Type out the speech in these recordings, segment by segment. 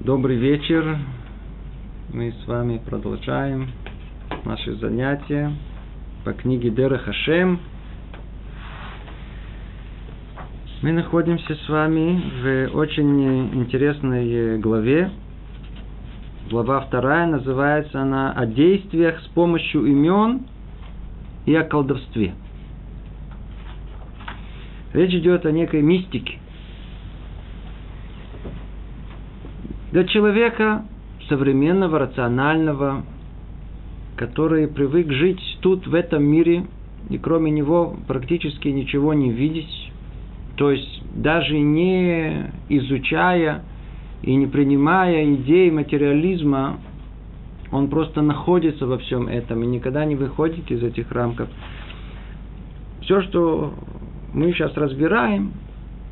Добрый вечер. Мы с вами продолжаем наши занятия по книге Дера Хашем. Мы находимся с вами в очень интересной главе. Глава вторая называется она «О действиях с помощью имен и о колдовстве». Речь идет о некой мистике – Для человека современного, рационального, который привык жить тут, в этом мире, и кроме него практически ничего не видеть, то есть даже не изучая и не принимая идеи материализма, он просто находится во всем этом и никогда не выходит из этих рамков. Все, что мы сейчас разбираем,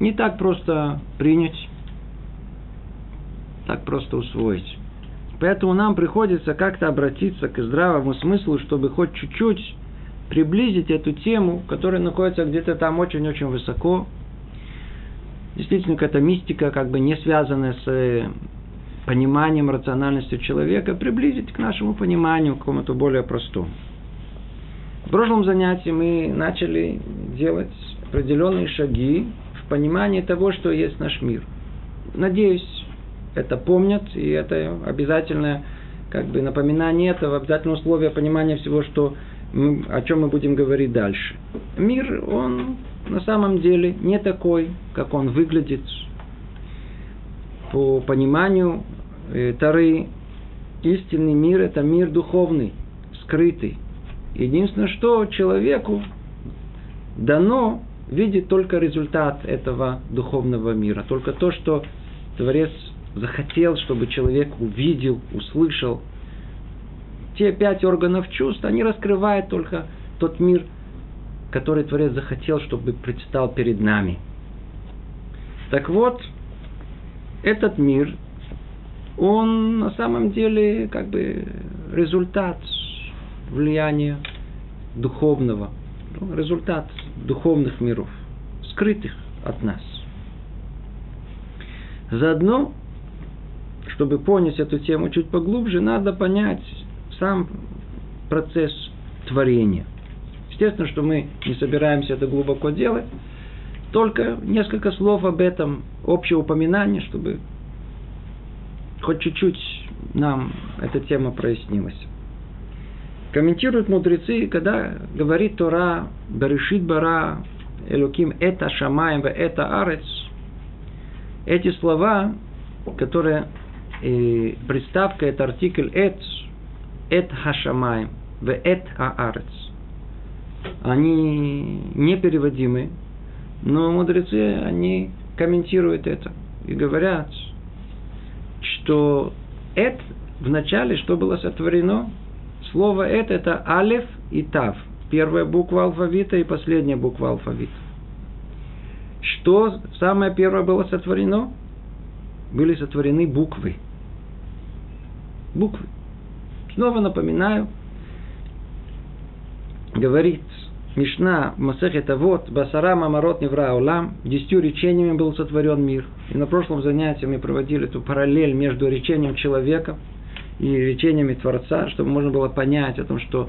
не так просто принять так просто усвоить. Поэтому нам приходится как-то обратиться к здравому смыслу, чтобы хоть чуть-чуть приблизить эту тему, которая находится где-то там очень-очень высоко. Действительно, какая-то мистика, как бы не связанная с э, пониманием рациональности человека, приблизить к нашему пониманию, к какому-то более простому. В прошлом занятии мы начали делать определенные шаги в понимании того, что есть наш мир. Надеюсь, это помнят, и это обязательное как бы напоминание этого, обязательное условие понимания всего, что мы, о чем мы будем говорить дальше. Мир, он на самом деле не такой, как он выглядит. По пониманию э, Тары, истинный мир – это мир духовный, скрытый. Единственное, что человеку дано видеть только результат этого духовного мира, только то, что Творец захотел, чтобы человек увидел, услышал. Те пять органов чувств, они раскрывают только тот мир, который Творец захотел, чтобы предстал перед нами. Так вот, этот мир, он на самом деле как бы результат влияния духовного, ну, результат духовных миров, скрытых от нас. Заодно чтобы понять эту тему чуть поглубже, надо понять сам процесс творения. Естественно, что мы не собираемся это глубоко делать, только несколько слов об этом, общее упоминание, чтобы хоть чуть-чуть нам эта тема прояснилась. Комментируют мудрецы, когда говорит Тора, Берешит Бара, Элуким, это Шамаем, это Арец, эти слова, которые и приставка это артикль эт, эт хашамаем, в эт аарец. Они непереводимы, но мудрецы, они комментируют это и говорят, что эт в начале, что было сотворено, слово эт это алев и тав. Первая буква алфавита и последняя буква алфавита. Что самое первое было сотворено? Были сотворены буквы – буквы. Снова напоминаю, говорит Мишна Масехет вот Басара Мамарот Невра Улам, десятью речениями был сотворен мир. И на прошлом занятии мы проводили эту параллель между речением человека и речениями Творца, чтобы можно было понять о том, что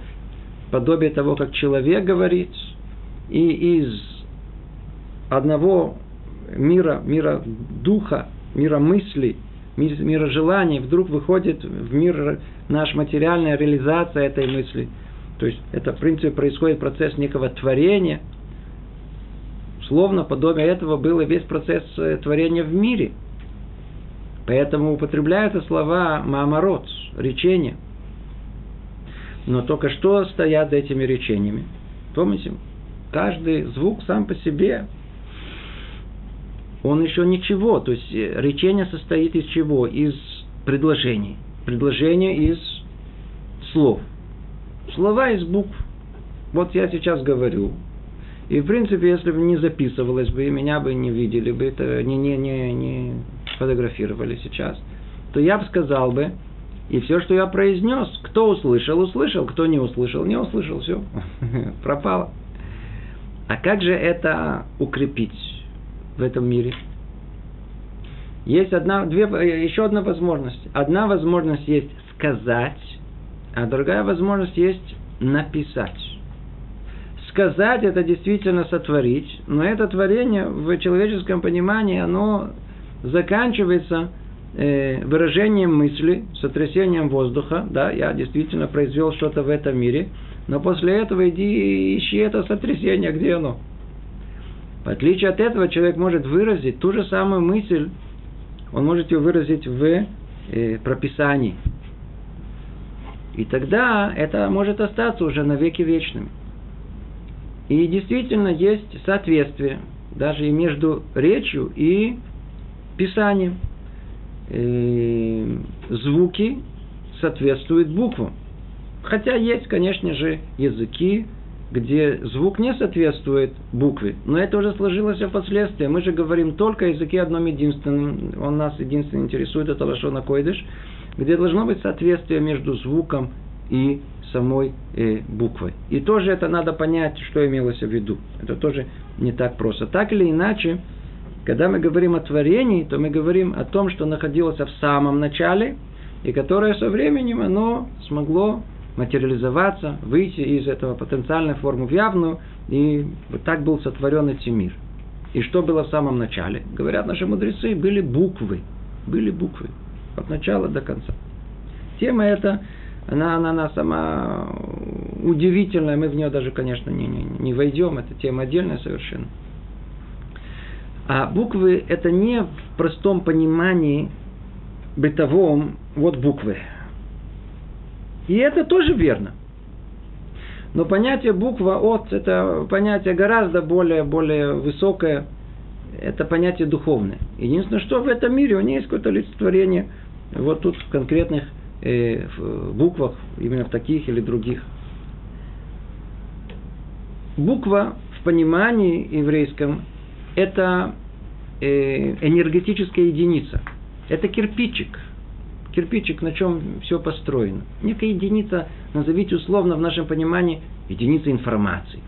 подобие того, как человек говорит, и из одного мира, мира духа, мира мысли – мир, мирожеланий вдруг выходит в мир наша материальная реализация этой мысли. То есть это, в принципе, происходит процесс некого творения. Словно подобие этого было весь процесс э, творения в мире. Поэтому употребляются слова маамарот, речения. Но только что стоят за этими речениями? Помните, каждый звук сам по себе он еще ничего. То есть э, речение состоит из чего? Из предложений. Предложение из слов. Слова из букв. Вот я сейчас говорю. И в принципе, если бы не записывалось бы, и меня бы не видели бы, это не, не, не, не фотографировали сейчас, то я бы сказал бы, и все, что я произнес, кто услышал, услышал, кто не услышал, не услышал, все, пропало. А как же это укрепить? В этом мире. Есть одна, две, еще одна возможность. Одна возможность есть сказать, а другая возможность есть написать. Сказать это действительно сотворить, но это творение в человеческом понимании, оно заканчивается э, выражением мысли, сотрясением воздуха, да, я действительно произвел что-то в этом мире, но после этого иди ищи это сотрясение, где оно. Отличие от этого, человек может выразить ту же самую мысль, он может ее выразить в э, прописании. И тогда это может остаться уже навеки вечным. И действительно есть соответствие даже и между речью и писанием. И звуки соответствуют буквам. Хотя есть, конечно же, языки, где звук не соответствует букве. Но это уже сложилось впоследствии. Мы же говорим только о языке одном единственном. Он нас единственно интересует, это Лашона Койдыш, где должно быть соответствие между звуком и самой э, буквой. И тоже это надо понять, что имелось в виду. Это тоже не так просто. Так или иначе, когда мы говорим о творении, то мы говорим о том, что находилось в самом начале, и которое со временем оно смогло материализоваться, выйти из этого потенциальной формы в явную, и вот так был сотворен этот мир. И что было в самом начале? Говорят наши мудрецы, были буквы. Были буквы. От начала до конца. Тема эта она, она, она сама удивительная, мы в нее даже, конечно, не, не, не войдем, это тема отдельная совершенно. А буквы это не в простом понимании бытовом, вот буквы. И это тоже верно. Но понятие буква от это понятие гораздо более, более высокое, это понятие духовное. Единственное, что в этом мире у нее есть какое-то олицетворение вот тут в конкретных э, в буквах, именно в таких или других. Буква в понимании еврейском – это э, энергетическая единица. Это кирпичик. Кирпичик, на чем все построено. Некая единица, назовите условно в нашем понимании, единица информации.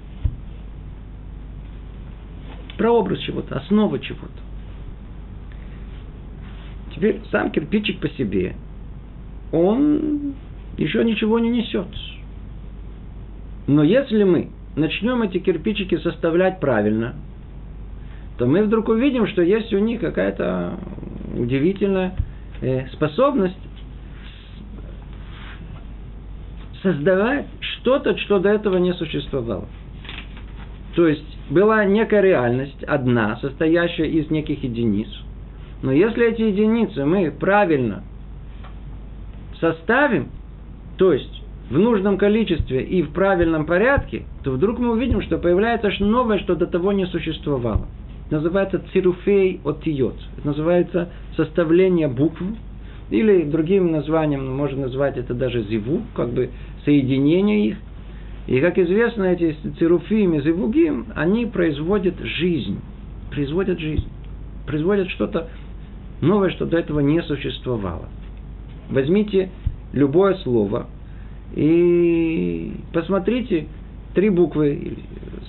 Прообраз чего-то, основа чего-то. Теперь сам кирпичик по себе он еще ничего не несет. Но если мы начнем эти кирпичики составлять правильно, то мы вдруг увидим, что есть у них какая-то удивительная способность создавать что-то, что до этого не существовало. То есть была некая реальность, одна, состоящая из неких единиц. Но если эти единицы мы правильно составим, то есть в нужном количестве и в правильном порядке, то вдруг мы увидим, что появляется что новое, что до того не существовало. Называется цируфей отиот. Это называется составление букв, или другим названием можно назвать это даже зиву, как бы соединение их. И, как известно, эти цируфим и зивугим, они производят жизнь. Производят жизнь. Производят что-то новое, что до этого не существовало. Возьмите любое слово и посмотрите три буквы,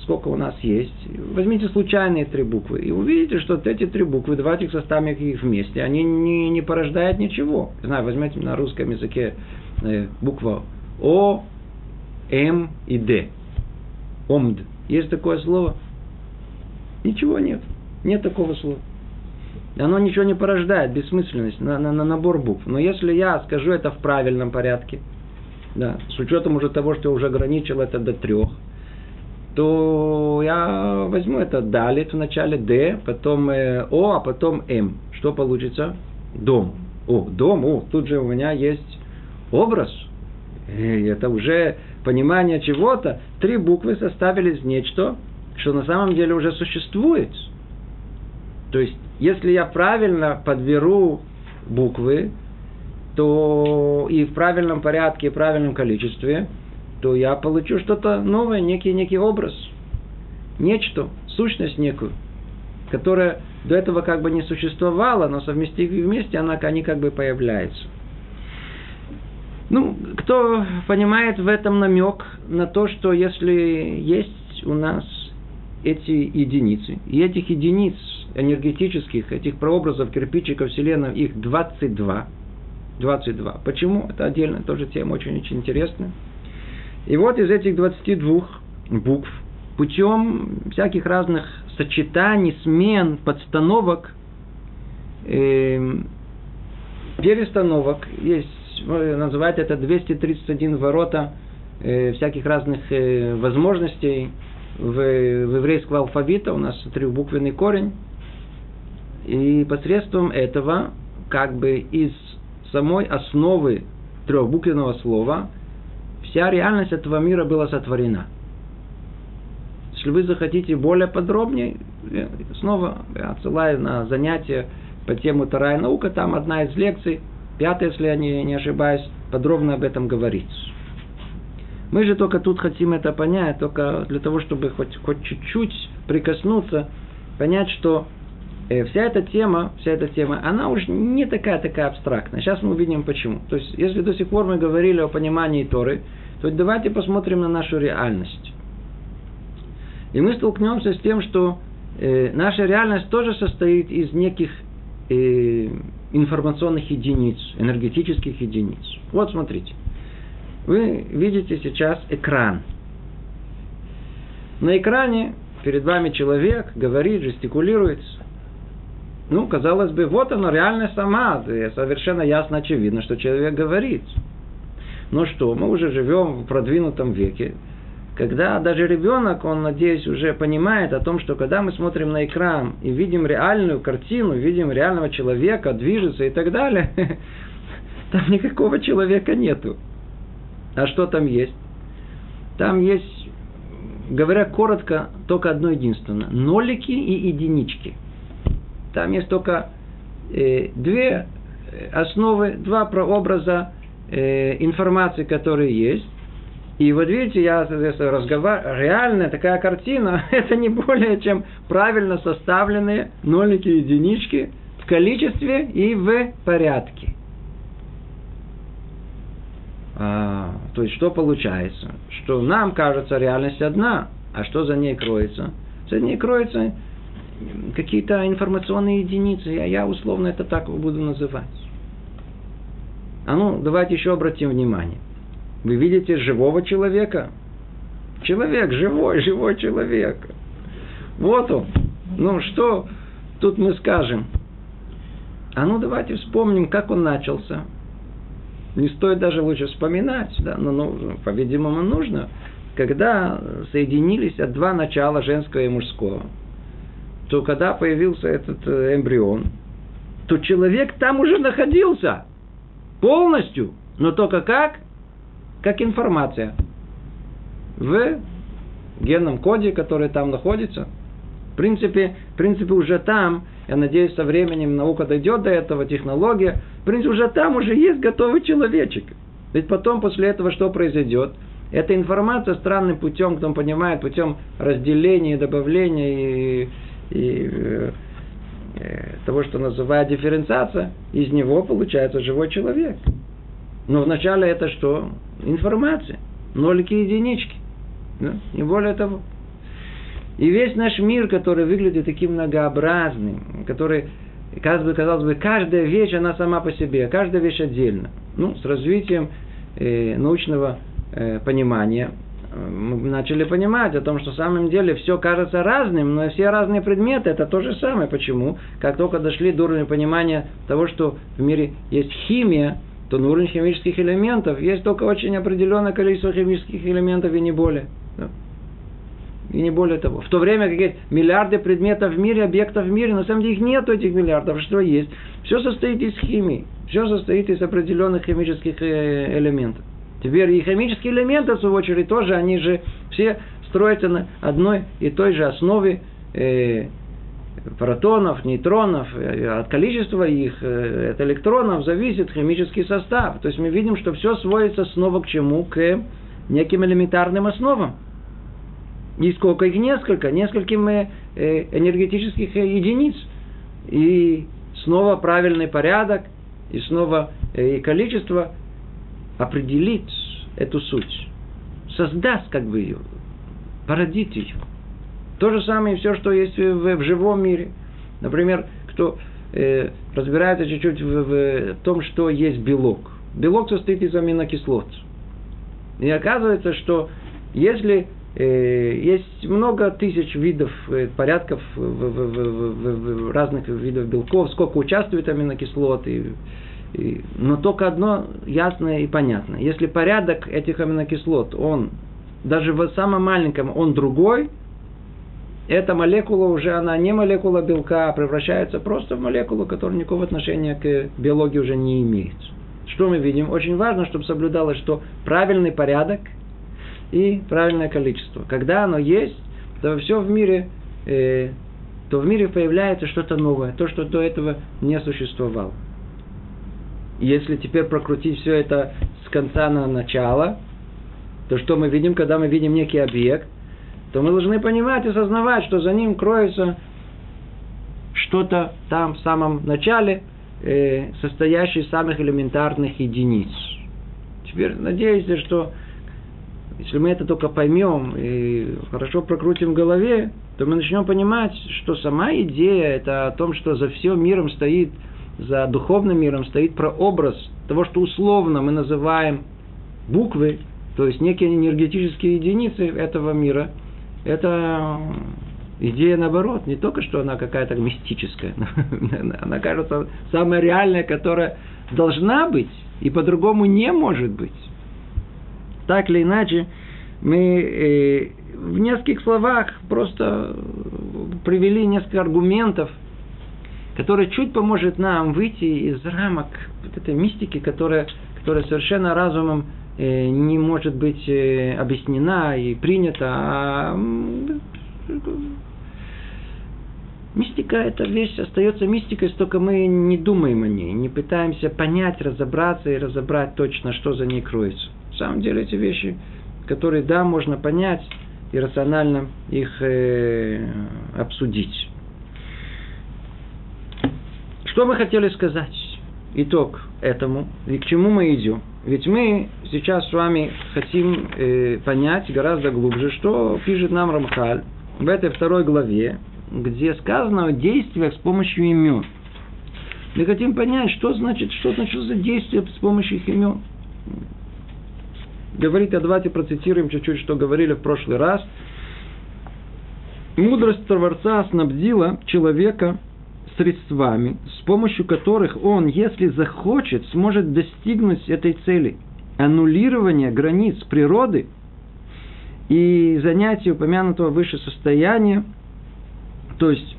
сколько у нас есть. Возьмите случайные три буквы и увидите, что эти три буквы, давайте их составим их вместе, они не, не порождают ничего. Не знаю, возьмите на русском языке э, буква О, М и Д. Омд. Есть такое слово? Ничего нет. Нет такого слова. Оно ничего не порождает, бессмысленность, на, на, на набор букв. Но если я скажу это в правильном порядке, да, с учетом уже того, что я уже ограничил это до трех, то я возьму это далит в начале Д, потом э, О, а потом М. Что получится? Дом. О, дом, о, тут же у меня есть образ. И это уже понимание чего-то. Три буквы составили нечто, что на самом деле уже существует. То есть если я правильно подберу буквы, то и в правильном порядке, и в правильном количестве, то я получу что-то новое, некий, некий образ, нечто, сущность некую, которая до этого как бы не существовала, но совместив вместе, она, они как бы появляются. Ну, кто понимает в этом намек на то, что если есть у нас эти единицы, и этих единиц энергетических, этих прообразов кирпичиков Вселенной, их 22. 22. Почему? Это отдельная тоже тема, очень-очень интересная. И вот из этих 22 букв путем всяких разных сочетаний, смен, подстановок, э, перестановок, есть, называют это 231 ворота э, всяких разных э, возможностей в, в еврейского алфавита, у нас трехбуквенный корень, и посредством этого, как бы из самой основы трехбуквенного слова, вся реальность этого мира была сотворена. Если вы захотите более подробнее, снова отсылаю на занятия по тему Тарая наука, там одна из лекций, пятая, если я не, не ошибаюсь, подробно об этом говорится. Мы же только тут хотим это понять, только для того, чтобы хоть, хоть чуть-чуть прикоснуться, понять, что э, вся эта тема, вся эта тема, она уже не такая такая абстрактная. Сейчас мы увидим почему. То есть, если до сих пор мы говорили о понимании Торы, то давайте посмотрим на нашу реальность. И мы столкнемся с тем, что э, наша реальность тоже состоит из неких э, информационных единиц, энергетических единиц. Вот смотрите. Вы видите сейчас экран. На экране перед вами человек говорит, жестикулирует. Ну, казалось бы, вот она реальность сама. Совершенно ясно, очевидно, что человек говорит. Но что, мы уже живем в продвинутом веке, когда даже ребенок, он, надеюсь, уже понимает о том, что когда мы смотрим на экран и видим реальную картину, видим реального человека, движется и так далее, там никакого человека нету. А что там есть? Там есть, говоря коротко, только одно единственное. Нолики и единички. Там есть только э, две э, основы, два прообраза э, информации, которые есть. И вот видите, я разговариваю, реальная такая картина, это не более чем правильно составленные нолики и единички в количестве и в порядке. А, то есть, что получается? Что нам кажется реальность одна, а что за ней кроется? За ней кроются какие-то информационные единицы, а я условно это так буду называть. А ну, давайте еще обратим внимание. Вы видите живого человека? Человек, живой, живой человек. Вот он. Ну, что тут мы скажем? А ну, давайте вспомним, как он начался. Не стоит даже лучше вспоминать, да, но, ну, по-видимому, нужно. Когда соединились два начала, женского и мужского, то когда появился этот э, эмбрион, то человек там уже находился полностью, но только как? Как информация в генном коде, который там находится. В принципе, в принципе уже там я надеюсь, со временем наука дойдет до этого, технология. В принципе, уже там уже есть готовый человечек. Ведь потом, после этого, что произойдет? Эта информация странным путем, кто понимает, путем разделения, добавления и, и э, того, что называют дифференциация, из него получается живой человек. Но вначале это что? Информация. Нолики и единички. Да? Не более того. И весь наш мир, который выглядит таким многообразным, который, казалось бы, каждая вещь, она сама по себе, каждая вещь отдельно. Ну, с развитием э, научного э, понимания э, мы начали понимать о том, что в самом деле все кажется разным, но все разные предметы это то же самое. Почему? Как только дошли до уровня понимания того, что в мире есть химия, то на уровне химических элементов есть только очень определенное количество химических элементов и не более и не более того. В то время как миллиарды предметов в мире, объектов в мире, на самом деле их нет этих миллиардов, что есть. Все состоит из химии, все состоит из определенных химических э, элементов. Теперь и химические элементы, в свою очередь, тоже, они же все строятся на одной и той же основе э, протонов, нейтронов, э, от количества их, э, от электронов зависит химический состав. То есть мы видим, что все сводится снова к чему? К неким элементарным основам. И сколько их? Несколько. Нескольким э, энергетических единиц. И снова правильный порядок, и снова и количество определит эту суть. Создаст как бы ее, породит ее. То же самое и все, что есть в, в живом мире. Например, кто э, разбирается чуть-чуть в, в том, что есть белок. Белок состоит из аминокислот. И оказывается, что если э, есть много тысяч видов, э, порядков в, в, в, в, разных видов белков, сколько участвует аминокислот, и, но только одно ясное и понятно. Если порядок этих аминокислот, он даже в самом маленьком, он другой – эта молекула уже, она не молекула белка, а превращается просто в молекулу, которая никакого отношения к биологии уже не имеет. Что мы видим? Очень важно, чтобы соблюдалось, что правильный порядок и правильное количество. Когда оно есть, то все в мире, э, то в мире появляется что-то новое, то, что до этого не существовало. Если теперь прокрутить все это с конца на начало, то что мы видим, когда мы видим некий объект, то мы должны понимать и осознавать, что за ним кроется что-то там в самом начале, э, состоящее из самых элементарных единиц. Теперь надеюсь, что если мы это только поймем и хорошо прокрутим в голове, то мы начнем понимать, что сама идея это о том, что за всем миром стоит, за духовным миром стоит прообраз того, что условно мы называем буквы, то есть некие энергетические единицы этого мира – это идея наоборот, не только что она какая-то мистическая, она кажется самая реальная, которая должна быть и по-другому не может быть. Так или иначе, мы э, в нескольких словах просто привели несколько аргументов, которые чуть поможет нам выйти из рамок вот этой мистики, которая, которая совершенно разумом Э, не может быть э, объяснена и принята, а мистика – это вещь, остается мистикой, только мы не думаем о ней, не пытаемся понять, разобраться и разобрать точно, что за ней кроется. На самом деле эти вещи, которые, да, можно понять и рационально их э, обсудить. Что мы хотели сказать? Итог этому и к чему мы идем. Ведь мы сейчас с вами хотим э, понять гораздо глубже, что пишет нам Рамхаль в этой второй главе, где сказано о действиях с помощью имен. Мы хотим понять, что значит, что значит за действие с помощью их имен. Говорит, а давайте процитируем чуть-чуть, что говорили в прошлый раз. Мудрость Творца снабдила человека средствами, с помощью которых он, если захочет, сможет достигнуть этой цели – аннулирования границ природы и занятия упомянутого выше состояния, то есть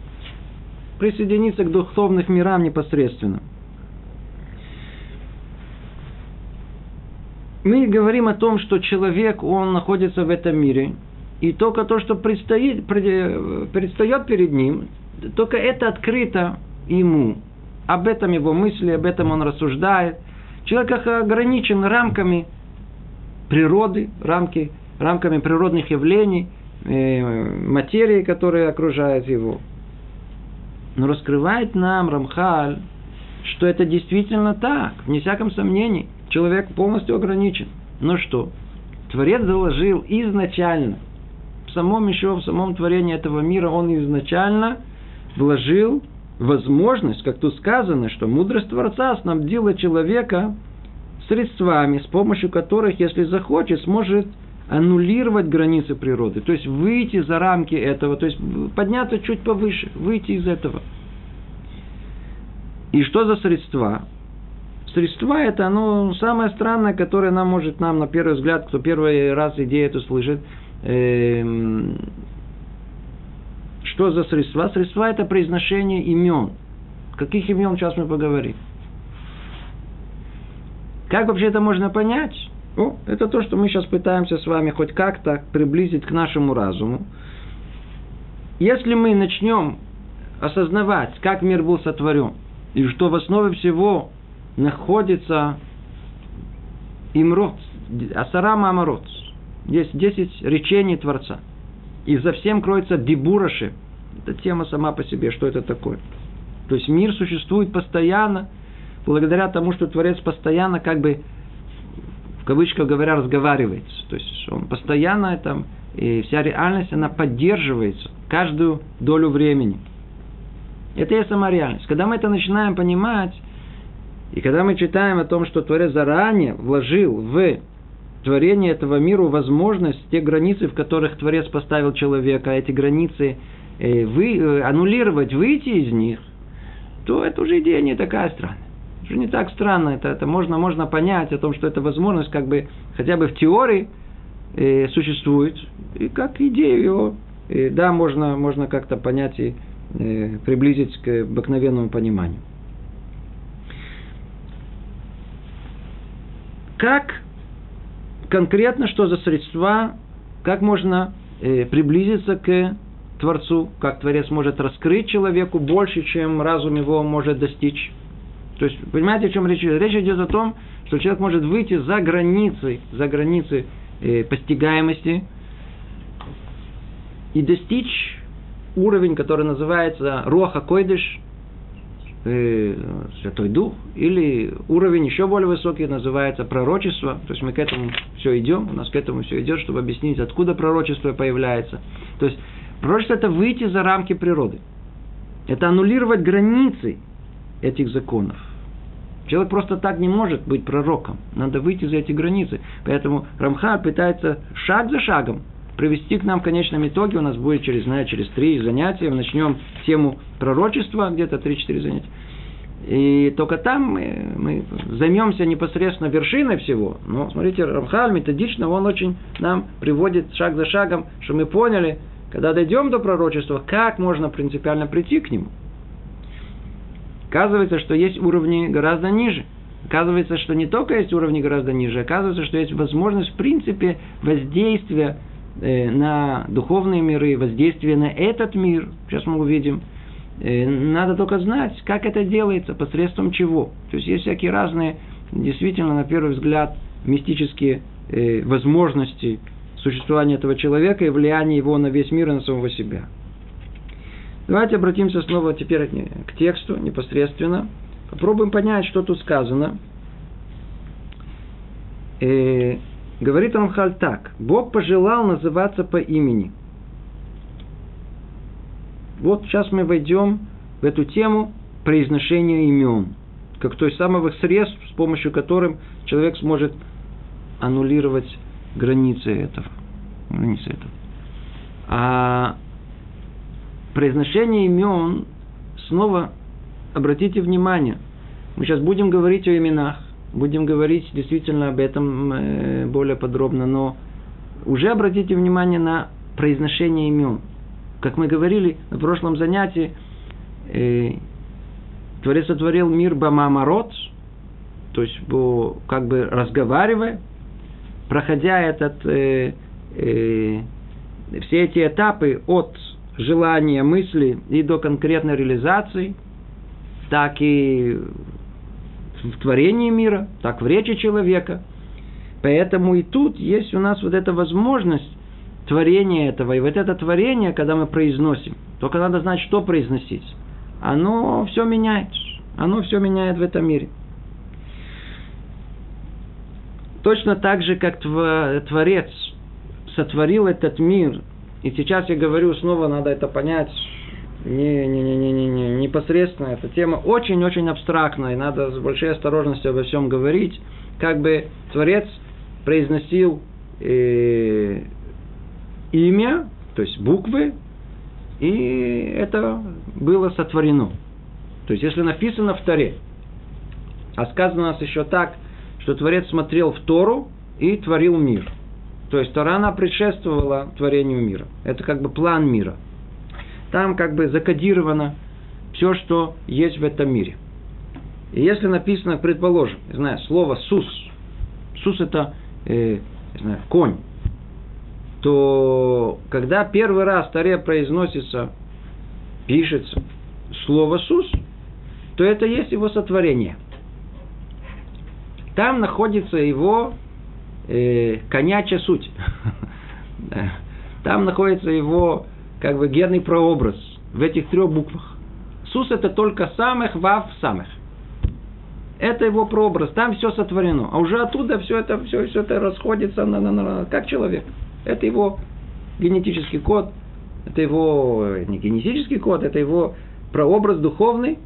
присоединиться к духовных мирам непосредственно. Мы говорим о том, что человек, он находится в этом мире, и только то, что предстоит, предстает перед ним, только это открыто ему. Об этом его мысли, об этом он рассуждает. Человек ограничен рамками природы, рамки, рамками природных явлений, э, материи, которая окружает его. Но раскрывает нам Рамхаль, что это действительно так, вне всяком сомнении. Человек полностью ограничен. Ну что, Творец заложил изначально, в самом еще, в самом творении этого мира, он изначально – вложил возможность, как тут сказано, что мудрость Творца снабдила человека средствами, с помощью которых, если захочет, сможет аннулировать границы природы, то есть выйти за рамки этого, то есть подняться чуть повыше, выйти из этого. И что за средства? Средства это оно самое странное, которое нам может, нам на первый взгляд, кто первый раз идею эту слышит, эм, что за средства? Средства – это произношение имен. Каких имен сейчас мы поговорим? Как вообще это можно понять? О, это то, что мы сейчас пытаемся с вами хоть как-то приблизить к нашему разуму. Если мы начнем осознавать, как мир был сотворен, и что в основе всего находится имрот, асарама амарот, есть 10 речений Творца. И за всем кроется дебураши, это тема сама по себе, что это такое. То есть мир существует постоянно, благодаря тому, что Творец постоянно, как бы, в кавычках говоря, разговаривает. То есть он постоянно там, и вся реальность, она поддерживается каждую долю времени. Это есть сама реальность. Когда мы это начинаем понимать, и когда мы читаем о том, что Творец заранее вложил в творение этого мира возможность, те границы, в которых Творец поставил человека, а эти границы э, вы, э, аннулировать, выйти из них, то это уже идея не такая странная. Уже не так странно, это, это можно, можно понять о том, что эта возможность как бы хотя бы в теории э, существует, и как идею его, э, да, можно, можно как-то понять и э, приблизить к обыкновенному пониманию. Как конкретно, что за средства, как можно э, приблизиться к Творцу, как Творец может раскрыть человеку больше, чем разум его может достичь. То есть, понимаете, о чем речь идет? Речь идет о том, что человек может выйти за границы, за границы э, постигаемости и достичь уровень, который называется Руаха Койдыш, э, Святой Дух, или уровень еще более высокий называется пророчество. То есть мы к этому все идем, у нас к этому все идет, чтобы объяснить, откуда пророчество появляется. То есть пророчество это выйти за рамки природы. Это аннулировать границы этих законов. Человек просто так не может быть пророком. Надо выйти за эти границы. Поэтому Рамха пытается шаг за шагом привести к нам в конечном итоге. У нас будет через, знаю, через три занятия. Мы начнем тему пророчества, где-то три-четыре занятия. И только там мы, мы займемся непосредственно вершиной всего. Но смотрите, Рамхаль методично, он очень нам приводит шаг за шагом, что мы поняли, когда дойдем до пророчества, как можно принципиально прийти к нему. Оказывается, что есть уровни гораздо ниже. Оказывается, что не только есть уровни гораздо ниже, оказывается, что есть возможность, в принципе, воздействия на духовные миры, воздействия на этот мир. Сейчас мы увидим. Э, надо только знать, как это делается, посредством чего. То есть есть всякие разные, действительно, на первый взгляд, мистические э, возможности существования этого человека и влияния его на весь мир и на самого себя. Давайте обратимся снова теперь к тексту непосредственно. Попробуем понять, что тут сказано. Говорит Рамхаль так. Бог пожелал называться по имени. Вот сейчас мы войдем в эту тему произношения имен, как той самых средств, с помощью которым человек сможет аннулировать границы этого. Границы этого. А произношение имен, снова обратите внимание, мы сейчас будем говорить о именах, будем говорить действительно об этом э, более подробно, но уже обратите внимание на произношение имен. Как мы говорили на прошлом занятии, э, Творец сотворил мир Бамамарот, то есть как бы разговаривая, проходя этот, э, э, все эти этапы от желания, мысли и до конкретной реализации, так и в творении мира, так в речи человека. Поэтому и тут есть у нас вот эта возможность творения этого. И вот это творение, когда мы произносим, только надо знать, что произносить. Оно все меняет. Оно все меняет в этом мире. Точно так же, как Творец сотворил этот мир и сейчас я говорю снова, надо это понять не, не, не, не, не, не, непосредственно. Эта тема очень-очень абстрактная, и надо с большой осторожностью обо всем говорить. Как бы Творец произносил э, имя, то есть буквы, и это было сотворено. То есть, если написано в Торе, а сказано у нас еще так, что Творец смотрел в Тору и творил мир – то есть Тора, она предшествовала творению мира. Это как бы план мира. Там как бы закодировано все, что есть в этом мире. И если написано, предположим, не знаю, слово «сус», «сус» это, э, не знаю, конь, то когда первый раз в Торе произносится, пишется слово «сус», то это есть его сотворение. Там находится его э, конячья суть. Там находится его как бы генный прообраз в этих трех буквах. Сус это только самых, вав самых. Это его прообраз, там все сотворено. А уже оттуда все это, все, все это расходится на, на, на, как человек. Это его генетический код, это его не генетический код, это его прообраз духовный,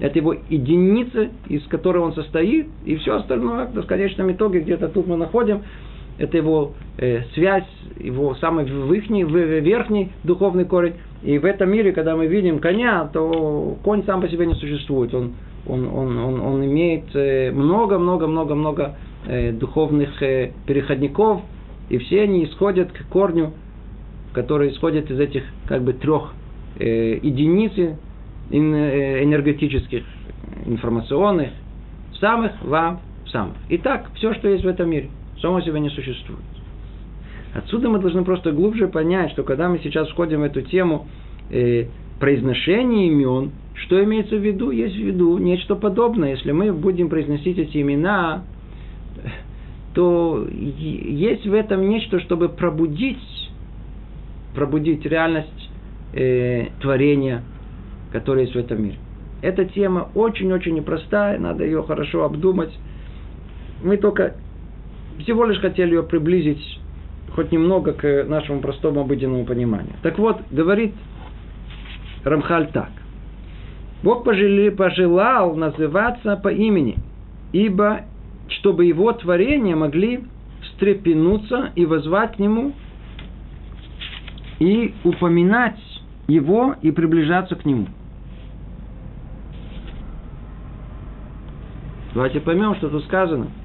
это его единица, из которой он состоит, и все остальное, в конечном итоге, где-то тут мы находим, это его э, связь, его самый верхний, верхний духовный корень. И в этом мире, когда мы видим коня, то конь сам по себе не существует. Он, он, он, он, он имеет много-много-много-много э, э, духовных э, переходников, и все они исходят к корню, который исходит из этих как бы трех единиц энергетических, информационных, самых вам самых. Итак, все, что есть в этом мире само себя не существует. Отсюда мы должны просто глубже понять, что когда мы сейчас входим в эту тему э, произношения имен, что имеется в виду? Есть в виду нечто подобное. Если мы будем произносить эти имена, то есть в этом нечто, чтобы пробудить, пробудить реальность э, творения, которое есть в этом мире. Эта тема очень-очень непростая, надо ее хорошо обдумать. Мы только всего лишь хотели ее приблизить хоть немного к нашему простому обыденному пониманию. Так вот, говорит Рамхаль так. Бог пожелал называться по имени, ибо чтобы его творения могли встрепенуться и возвать к нему, и упоминать его и приближаться к нему. Давайте поймем, что тут сказано –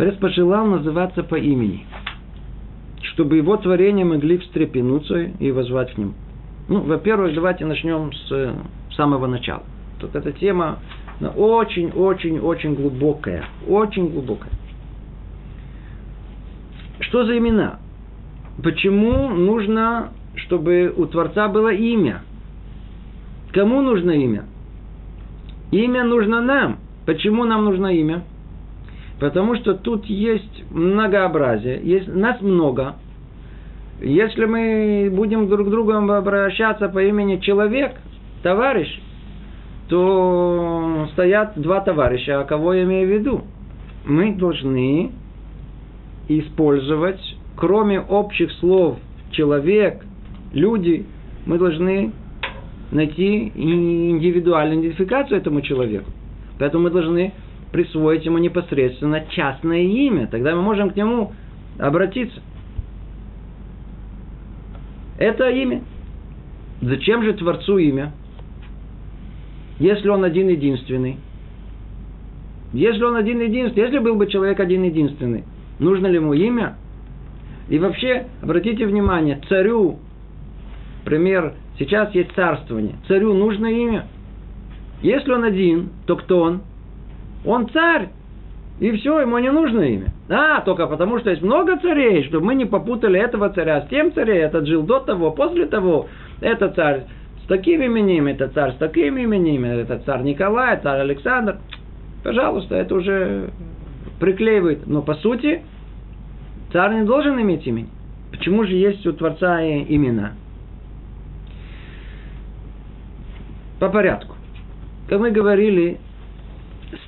Творец пожелал называться по имени, чтобы его творения могли встрепенуться и возвать к нему. Ну, во-первых, давайте начнем с самого начала. Тут эта тема очень-очень-очень глубокая. Очень глубокая. Что за имена? Почему нужно, чтобы у Творца было имя? Кому нужно имя? Имя нужно нам. Почему нам нужно имя? Потому что тут есть многообразие, есть нас много. Если мы будем друг к другу обращаться по имени человек, товарищ, то стоят два товарища, а кого я имею в виду? Мы должны использовать, кроме общих слов человек, люди, мы должны найти индивидуальную идентификацию этому человеку. Поэтому мы должны присвоить ему непосредственно частное имя. Тогда мы можем к нему обратиться. Это имя. Зачем же Творцу имя? Если он один единственный. Если он один единственный, если был бы человек один единственный, нужно ли ему имя? И вообще, обратите внимание, царю, пример, сейчас есть царствование, царю нужно имя. Если он один, то кто он? Он царь. И все, ему не нужно имя. А, только потому что есть много царей, чтобы мы не попутали этого царя с тем царем. Этот жил до того, после того. Это царь с таким именем, это царь с таким именем, это царь Николай, царь Александр. Пожалуйста, это уже приклеивает. Но по сути, царь не должен иметь имени. Почему же есть у Творца имена? По порядку. Как мы говорили,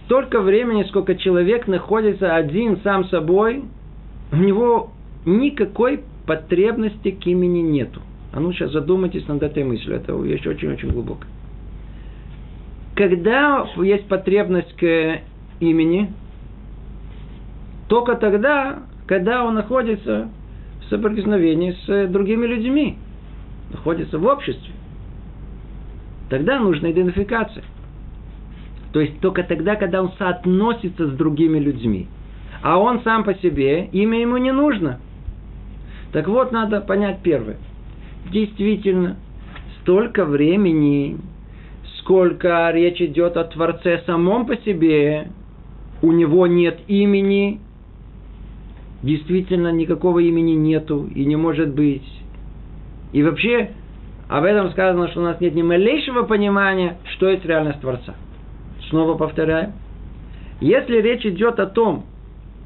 столько времени, сколько человек находится один сам собой, у него никакой потребности к имени нету. А ну сейчас задумайтесь над этой мыслью, это вещь очень-очень глубокая. Когда есть потребность к имени, только тогда, когда он находится в соприкосновении с другими людьми, находится в обществе. Тогда нужна идентификация. То есть только тогда, когда он соотносится с другими людьми. А он сам по себе, имя ему не нужно. Так вот, надо понять первое. Действительно, столько времени, сколько речь идет о Творце самом по себе, у него нет имени, действительно никакого имени нету и не может быть. И вообще, об этом сказано, что у нас нет ни малейшего понимания, что есть реальность Творца. Снова повторяю. Если речь идет о том,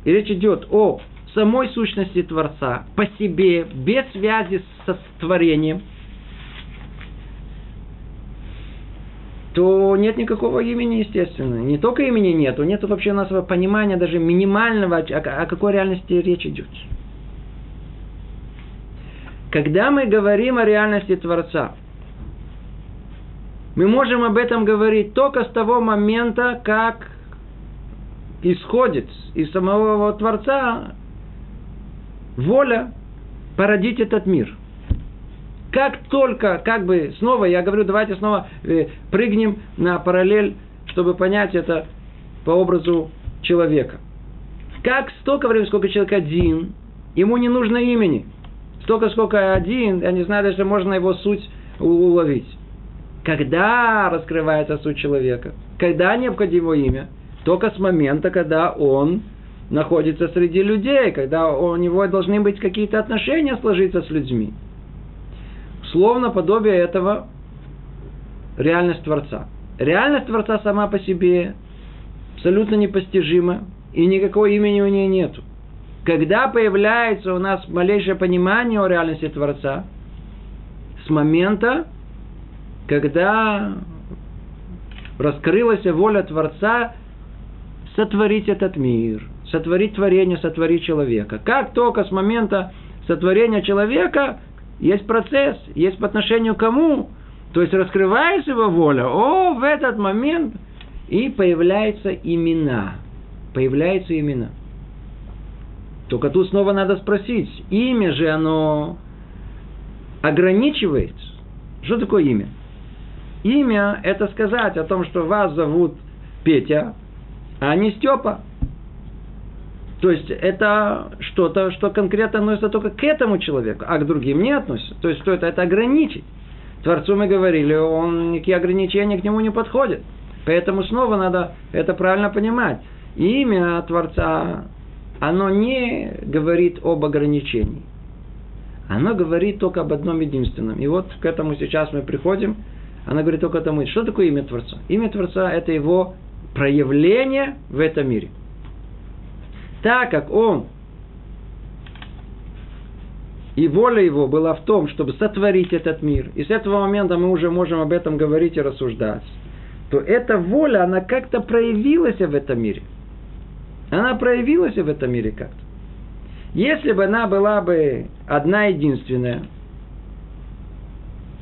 и речь идет о самой сущности Творца, по себе, без связи со творением, то нет никакого имени, естественно. Не только имени нету, нет вообще нашего понимания, даже минимального, о, какой реальности речь идет. Когда мы говорим о реальности Творца, Мы можем об этом говорить только с того момента, как исходит из самого Творца воля породить этот мир. Как только, как бы, снова, я говорю, давайте снова э, прыгнем на параллель, чтобы понять это по образу человека. Как столько времени, сколько человек один, ему не нужно имени. Столько, сколько один, я не знаю, даже можно его суть уловить. Когда раскрывается суть человека? Когда необходимо имя? Только с момента, когда он находится среди людей, когда у него должны быть какие-то отношения сложиться с людьми. Словно подобие этого реальность Творца. Реальность Творца сама по себе абсолютно непостижима, и никакого имени у нее нету. Когда появляется у нас малейшее понимание о реальности Творца, с момента, когда раскрылась воля Творца сотворить этот мир, сотворить творение, сотворить человека. Как только с момента сотворения человека есть процесс, есть по отношению к кому, то есть раскрывается его воля, о, в этот момент и появляются имена. Появляются имена. Только тут снова надо спросить, имя же оно ограничивает. Что такое имя? Имя – это сказать о том, что вас зовут Петя, а не Степа. То есть это что-то, что конкретно относится только к этому человеку, а к другим не относится. То есть что это? Это ограничить. Творцу мы говорили, он никакие ограничения к нему не подходят. Поэтому снова надо это правильно понимать. Имя Творца, оно не говорит об ограничении. Оно говорит только об одном единственном. И вот к этому сейчас мы приходим. Она говорит только тому, что такое имя Творца? Имя Творца – это его проявление в этом мире. Так как он и воля его была в том, чтобы сотворить этот мир. И с этого момента мы уже можем об этом говорить и рассуждать. То эта воля, она как-то проявилась в этом мире. Она проявилась в этом мире как-то. Если бы она была бы одна единственная,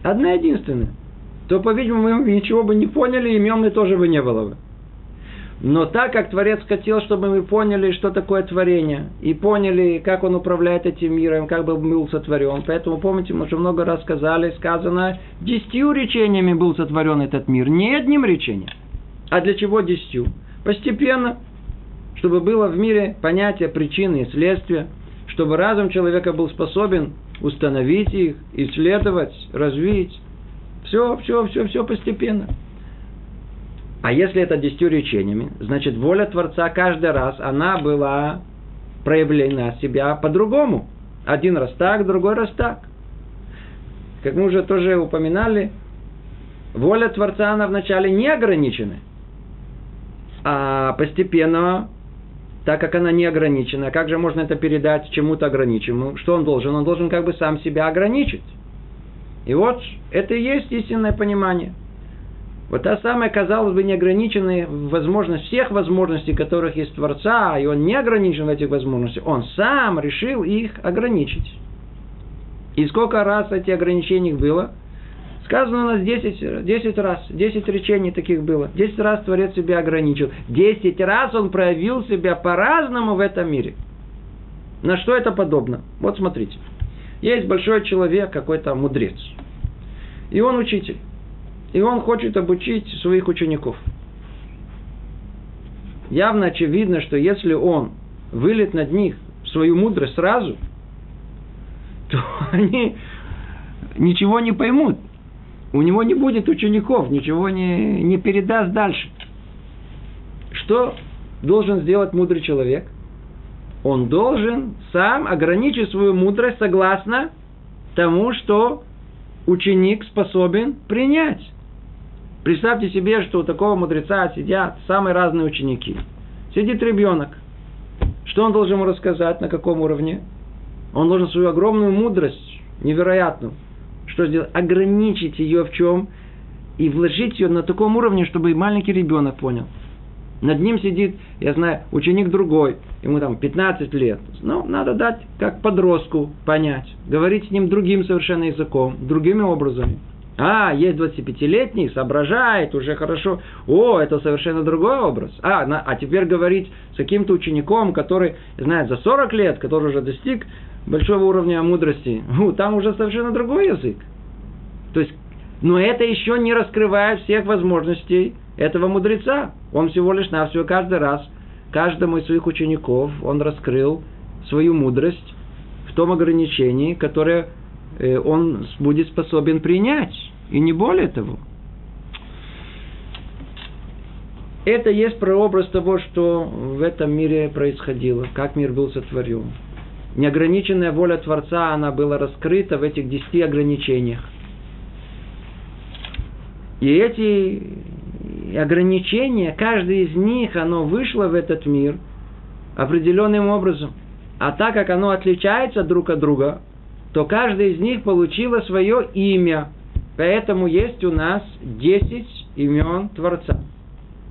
одна единственная, то, по-видимому, мы ничего бы не поняли, и имен тоже бы не было бы. Но так как Творец хотел, чтобы мы поняли, что такое творение, и поняли, как он управляет этим миром, как бы был сотворен, поэтому, помните, мы уже много раз сказали, сказано, десятью речениями был сотворен этот мир, не одним речением. А для чего десятью? Постепенно, чтобы было в мире понятие причины и следствия, чтобы разум человека был способен установить их, исследовать, развить. Все, все, все, все постепенно. А если это десятью речениями, значит, воля Творца каждый раз, она была проявлена себя по-другому. Один раз так, другой раз так. Как мы уже тоже упоминали, воля Творца, она вначале не ограничена. А постепенно, так как она не ограничена, как же можно это передать чему-то ограниченному? Что он должен? Он должен как бы сам себя ограничить. И вот это и есть истинное понимание – вот та самая, казалось бы, неограниченная возможность всех возможностей, которых есть Творца, и он не ограничен в этих возможностях, он сам решил их ограничить. И сколько раз эти ограничений было? Сказано у нас 10, 10 раз, 10 речений таких было. 10 раз Творец себя ограничил. 10 раз он проявил себя по-разному в этом мире. На что это подобно? Вот смотрите. Есть большой человек, какой-то мудрец. И он учитель. И он хочет обучить своих учеников. Явно очевидно, что если он вылет над них свою мудрость сразу, то они ничего не поймут. У него не будет учеников, ничего не, не передаст дальше. Что должен сделать мудрый человек? Он должен сам ограничить свою мудрость согласно тому, что ученик способен принять. Представьте себе, что у такого мудреца сидят самые разные ученики. Сидит ребенок. Что он должен ему рассказать, на каком уровне? Он должен свою огромную мудрость, невероятную, что сделать? Ограничить ее в чем? И вложить ее на таком уровне, чтобы маленький ребенок понял. Над ним сидит, я знаю, ученик другой, ему там 15 лет. Ну, надо дать, как подростку, понять. Говорить с ним другим совершенно языком, другими образами. А, есть 25-летний, соображает, уже хорошо. О, это совершенно другой образ. А, на, а теперь говорить с каким-то учеником, который знает за 40 лет, который уже достиг большого уровня мудрости, ну, там уже совершенно другой язык. То есть, но это еще не раскрывает всех возможностей этого мудреца. Он всего лишь навсего каждый раз, каждому из своих учеников, он раскрыл свою мудрость в том ограничении, которое Э, он будет способен принять. И не более того. Это есть прообраз того, что в этом мире происходило, как мир был сотворен. Неограниченная воля Творца, она была раскрыта в этих десяти ограничениях. И эти ограничения, каждый из них, оно вышло в этот мир определенным образом. А так как оно отличается друг от друга, то каждая из них получила свое имя. Поэтому есть у нас 10 имен Творца,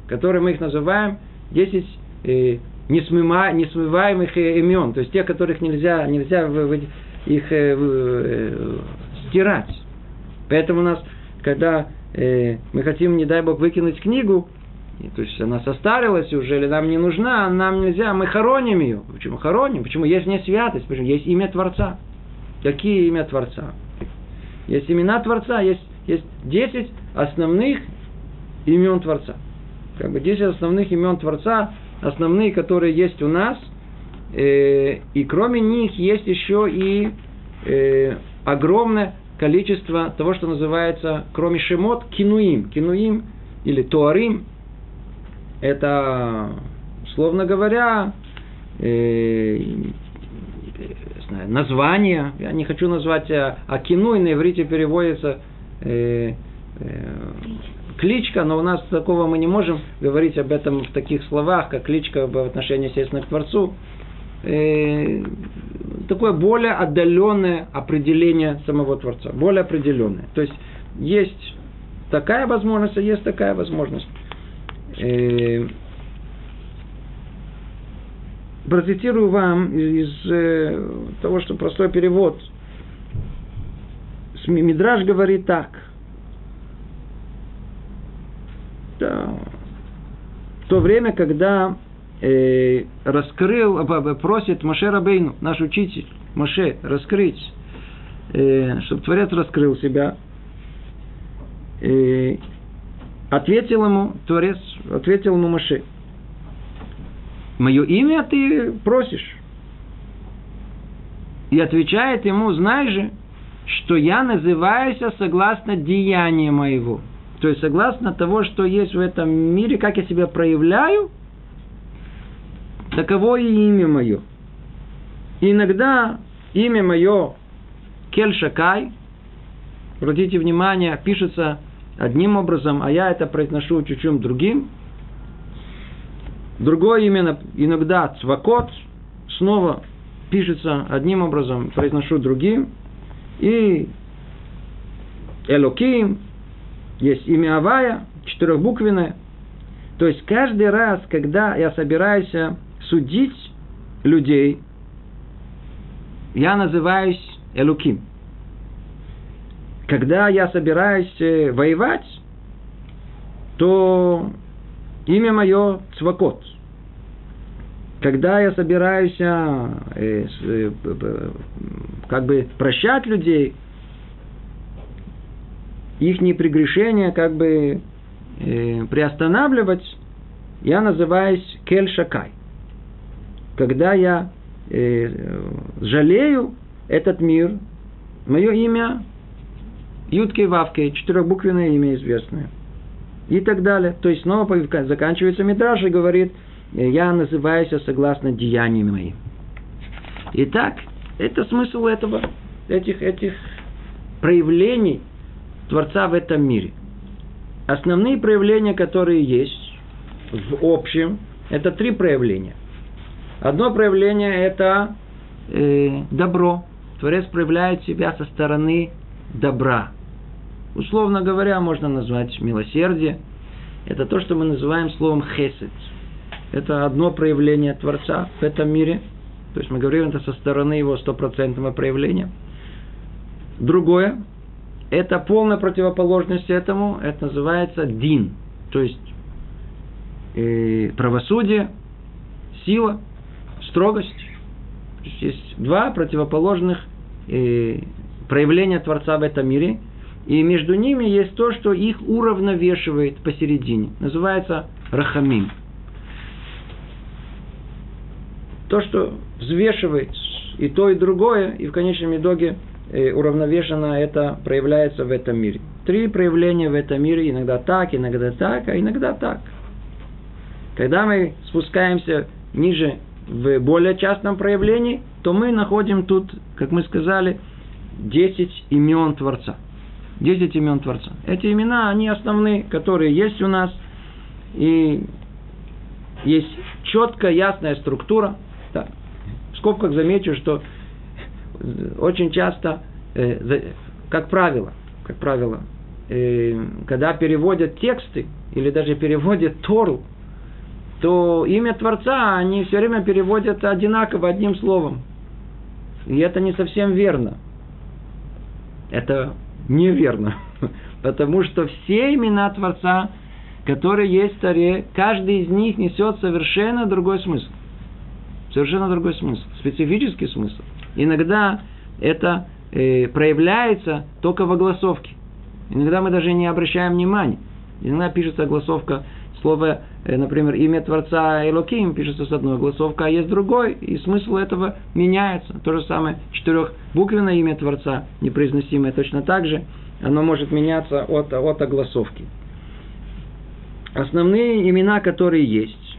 которые мы их называем 10 э, несмыма, несмываемых э, имен, то есть тех, которых нельзя, нельзя в, в, их э, э, стирать. Поэтому у нас, когда э, мы хотим, не дай Бог, выкинуть книгу, то есть она состарилась уже, или нам не нужна, нам нельзя, мы хороним ее. Почему хороним? Почему есть не святость? Почему есть имя Творца? Какие имя Творца? Есть имена Творца, есть, есть 10 основных имен Творца. Как бы 10 основных имен Творца, основные, которые есть у нас. Э, и кроме них есть еще и э, огромное количество того, что называется, кроме шемот, кинуим. Кинуим или туарим. Это, словно говоря, э, название, я не хочу назвать а, а кино, и на иврите переводится э, э, кличка, но у нас такого мы не можем говорить об этом в таких словах, как кличка в отношении, естественно, к Творцу. Э, такое более отдаленное определение самого Творца, более определенное. То есть есть такая возможность, а есть такая возможность. Э, процитирую вам из э, того, что простой перевод. Мидраж говорит так. В то время, когда раскрыл, просит Маше Рабейну, наш учитель, Маше, раскрыть, э, чтобы Творец раскрыл себя, э, ответил ему, Творец ответил ему Маше – мое имя ты просишь. И отвечает ему, знай же, что я называюсь согласно деяния моего. То есть согласно того, что есть в этом мире, как я себя проявляю, таково и имя мое. Иногда имя мое Кельшакай, обратите внимание, пишется одним образом, а я это произношу чуть-чуть другим – Другое имя иногда цвакот, снова пишется одним образом, произношу другим. И Элоким, есть имя Авая, четырехбуквенное. То есть каждый раз, когда я собираюсь судить людей, я называюсь Элуким. Когда я собираюсь э, воевать, то имя мое Цвакот. Когда я собираюсь э, э, как бы прощать людей, их прегрешения как бы приостанавливать, я называюсь Кель Шакай. Когда я э, жалею этот мир, мое имя Юткей Вавкой, четырехбуквенное имя известное. И так далее. То есть снова заканчивается Мидраш и говорит – я называюсь согласно деяниям моим. Итак, это смысл этого, этих, этих проявлений Творца в этом мире. Основные проявления, которые есть в общем, это три проявления. Одно проявление – это э, добро. Творец проявляет себя со стороны добра. Условно говоря, можно назвать милосердие. Это то, что мы называем словом хесед – это одно проявление Творца в этом мире. То есть мы говорим это со стороны его стопроцентного проявления. Другое – это полная противоположность этому, это называется дин, то есть э, правосудие, сила, строгость. Есть, два противоположных э, проявления Творца в этом мире, и между ними есть то, что их уравновешивает посередине. Называется рахамим. То, что взвешивает и то, и другое, и в конечном итоге э, уравновешенно это проявляется в этом мире. Три проявления в этом мире, иногда так, иногда так, а иногда так. Когда мы спускаемся ниже в более частном проявлении, то мы находим тут, как мы сказали, 10 имен Творца. 10 имен Творца. Эти имена, они основные, которые есть у нас. И есть четкая, ясная структура. Да. В скобках замечу, что очень часто, э, как правило, как правило, э, когда переводят тексты или даже переводят Тору, то имя Творца они все время переводят одинаково одним словом. И это не совсем верно. Это неверно. Потому что все имена Творца, которые есть в Таре, каждый из них несет совершенно другой смысл. Совершенно другой смысл. Специфический смысл. Иногда это э, проявляется только в огласовке. Иногда мы даже не обращаем внимания. Иногда пишется огласовка слово, э, например, имя Творца Элоким пишется с одной голосовкой, а есть другой, и смысл этого меняется. То же самое четырехбуквенное имя Творца, непроизносимое точно так же, оно может меняться от, от огласовки. Основные имена, которые есть.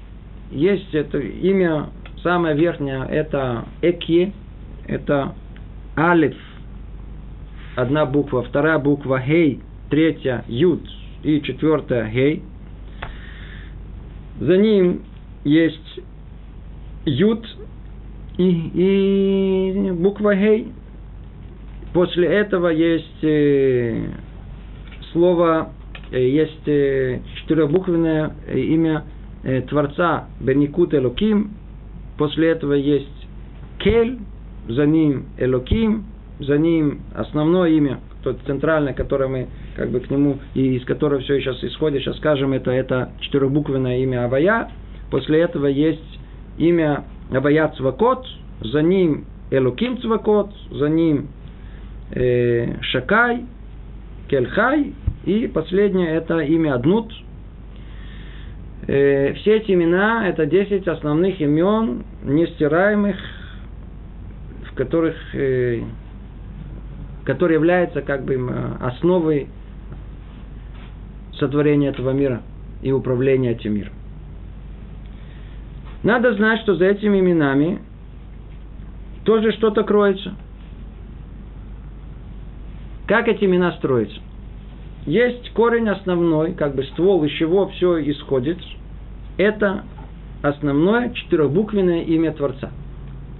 Есть это имя, самое верхнее, это Экье, это Алиф, одна буква, вторая буква Хей, третья Юд и четвертая Гей – за ним есть Ют и, и буква Гей. После этого есть э, слово, э, есть э, четырехбуквенное э, имя э, Творца Беникут Элоким. После этого есть Кель, за ним Элоким, за ним основное имя, то центральное, которое мы как бы к нему, и из которого все сейчас исходит, сейчас скажем, это, это четырехбуквенное имя Авая. После этого есть имя Авая Цвакот, за ним Элуким Цвакот, за ним э, Шакай, Кельхай, и последнее это имя Аднут. Э, все эти имена это 10 основных имен, нестираемых, в которых э, который является как бы основой сотворения этого мира и управления этим миром. Надо знать, что за этими именами тоже что-то кроется. Как эти имена строятся? Есть корень основной, как бы ствол, из чего все исходит. Это основное четырехбуквенное имя Творца.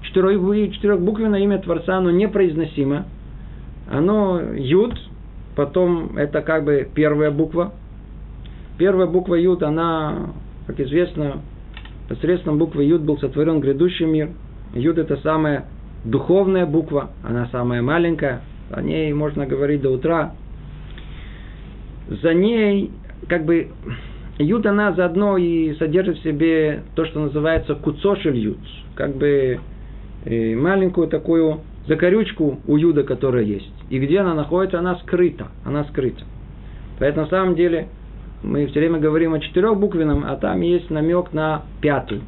Четырехбуквенное имя Творца, оно непроизносимо. Оно Юд, потом это как бы первая буква, Первая буква Юд, она, как известно, посредством буквы Юд был сотворен грядущий мир. Юд это самая духовная буква, она самая маленькая, о ней можно говорить до утра. За ней, как бы, Юд, она заодно и содержит в себе то, что называется куцошель Юд, как бы э, маленькую такую закорючку у Юда, которая есть. И где она находится, она скрыта, она скрыта. Поэтому на самом деле мы все время говорим о четырехбуквенном, а там есть намек на пятую.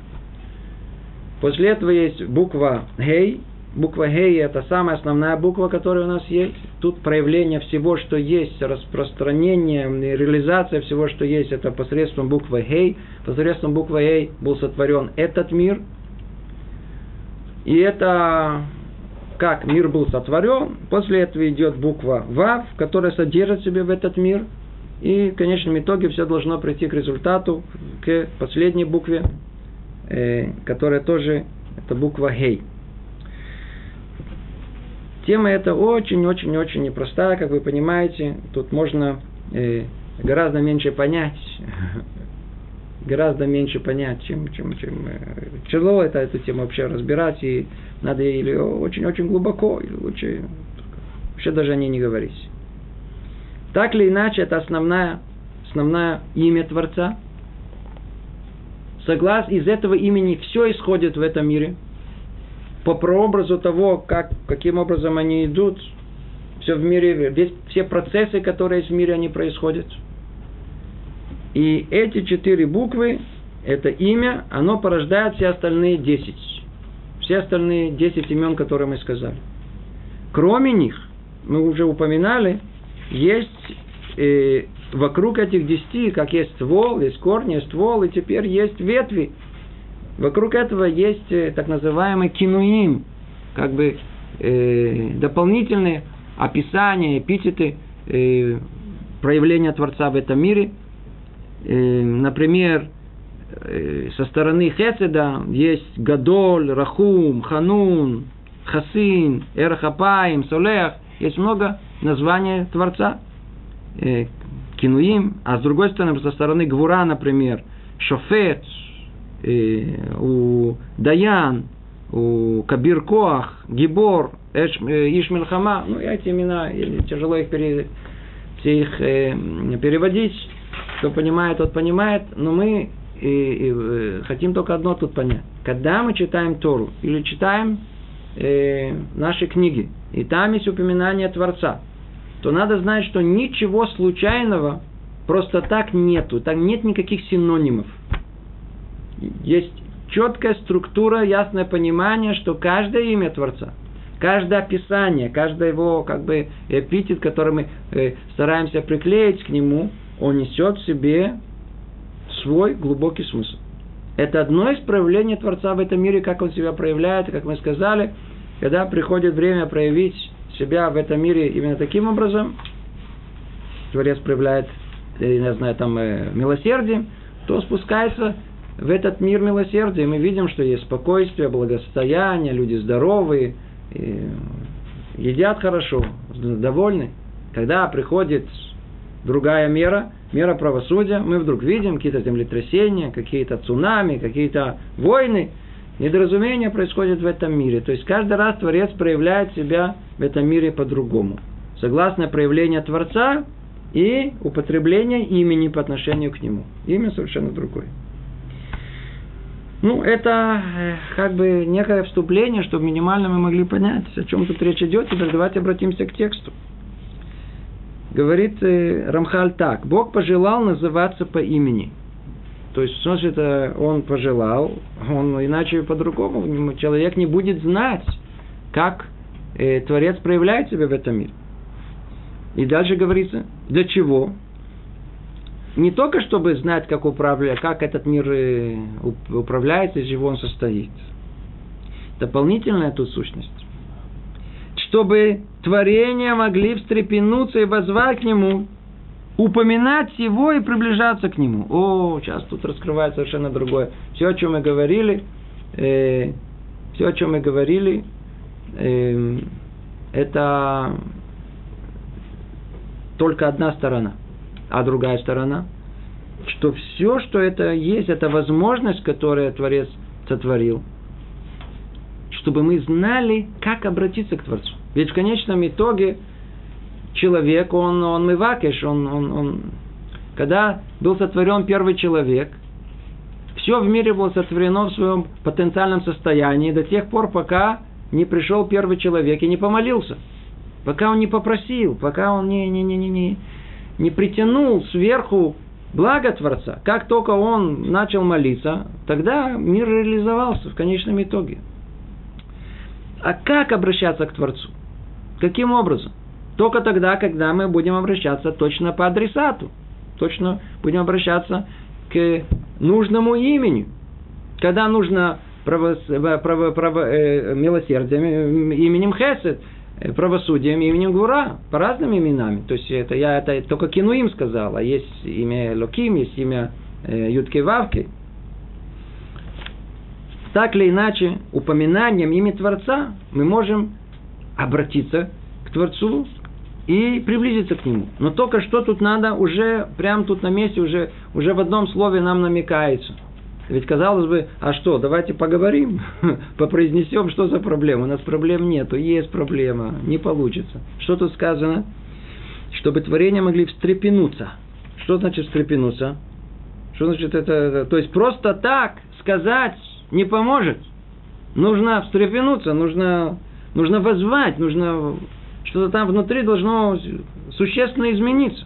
После этого есть буква Гей. Буква Гей – это самая основная буква, которая у нас есть. Тут проявление всего, что есть, распространение, реализация всего, что есть, это посредством буквы Гей. Посредством буквы Гей был сотворен этот мир. И это как мир был сотворен. После этого идет буква Вав, которая содержит в себе в этот мир – и в конечном итоге все должно прийти к результату, к последней букве, э, которая тоже, это буква Гей. Тема эта очень-очень-очень непростая, как вы понимаете. Тут можно э, гораздо меньше понять, гораздо меньше понять, чем, чем, чем э, тяжело это, эту тему вообще разбирать, и надо или очень-очень глубоко, или лучше вообще даже о ней не говорить. Так или иначе, это основное, основное имя Творца. Согласно из этого имени все исходит в этом мире. По прообразу того, как, каким образом они идут, все в мире, весь, все процессы, которые есть в мире, они происходят. И эти четыре буквы, это имя, оно порождает все остальные десять. Все остальные десять имен, которые мы сказали. Кроме них, мы уже упоминали, есть э, вокруг этих десяти, как есть ствол, есть корни, ствол, и теперь есть ветви. Вокруг этого есть э, так называемый кинуим, как бы э, дополнительные описания, эпитеты э, проявления Творца в этом мире. Э, например, э, со стороны Хеседа есть Гадоль, Рахум, Ханун, Хасин, Эрхапаим, Солех. Есть много названий Творца. Э, кинуим, а с другой стороны, со стороны Гвура, например, Шофет, э, у Даян, у Кабир Коах, Гибор, Эш, э, Ишмельхама, ну, эти имена, тяжело их пере, все их э, переводить, кто понимает, тот понимает, но мы и, и, э, хотим только одно тут понять. Когда мы читаем Тору или читаем э, наши книги, и там есть упоминание Творца – то надо знать, что ничего случайного просто так нету. Там нет никаких синонимов. Есть четкая структура, ясное понимание, что каждое имя Творца, каждое описание, каждый его как бы эпитет, который мы э, стараемся приклеить к нему, он несет в себе свой глубокий смысл. Это одно из проявлений Творца в этом мире, как он себя проявляет, как мы сказали, когда приходит время проявить себя в этом мире именно таким образом, Творец проявляет, я не знаю, там, э, милосердие, то спускается в этот мир милосердия. И мы видим, что есть спокойствие, благосостояние, люди здоровые, едят хорошо, довольны. Когда приходит другая мера, мера правосудия, мы вдруг видим какие-то землетрясения, какие-то цунами, какие-то войны – Недоразумение происходит в этом мире. То есть каждый раз Творец проявляет себя в этом мире по-другому. Согласно проявлению Творца и употребление имени по отношению к нему. Имя совершенно другое. Ну, это э, как бы некое вступление, чтобы минимально мы могли понять, о чем тут речь идет. Теперь давайте обратимся к тексту. Говорит э, Рамхаль так. Бог пожелал называться по имени – то есть, что он пожелал, он иначе по-другому, человек не будет знать, как э, Творец проявляет себя в этом мире. И дальше говорится, для чего? Не только чтобы знать, как, управля, как этот мир э, управляется, из чего он состоит. Дополнительная тут сущность. Чтобы творения могли встрепенуться и возвать к нему, упоминать его и приближаться к нему. О, сейчас тут раскрывается совершенно другое. Все, о чем мы говорили, э, все, о чем мы говорили, э, это только одна сторона. А другая сторона, что все, что это есть, это возможность, которую Творец сотворил, чтобы мы знали, как обратиться к Творцу. Ведь в конечном итоге человек, он, он мывакиш, он, он, он... Когда был сотворен первый человек, все в мире было сотворено в своем потенциальном состоянии до тех пор, пока не пришел первый человек и не помолился. Пока он не попросил, пока он не, не, не, не, не, не притянул сверху благо Творца. Как только он начал молиться, тогда мир реализовался в конечном итоге. А как обращаться к Творцу? Каким образом? Только тогда, когда мы будем обращаться точно по адресату. Точно будем обращаться к нужному имени. Когда нужно право, право, право, э, милосердием, э, именем Хесед, э, правосудием, именем Гура, по разным именами. То есть это я это только Кинуим сказал, а есть имя Локим, есть имя э, Ютки Вавки. Так или иначе, упоминанием имени Творца мы можем обратиться к Творцу и приблизиться к нему. Но только что тут надо уже, прямо тут на месте, уже, уже в одном слове нам намекается. Ведь казалось бы, а что, давайте поговорим, попроизнесем, что за проблема. У нас проблем нету, есть проблема, не получится. Что тут сказано? чтобы творения могли встрепенуться. Что значит встрепенуться? Что значит это, это? То есть просто так сказать не поможет. Нужно встрепенуться, нужно, нужно возвать, нужно что-то там внутри должно существенно измениться.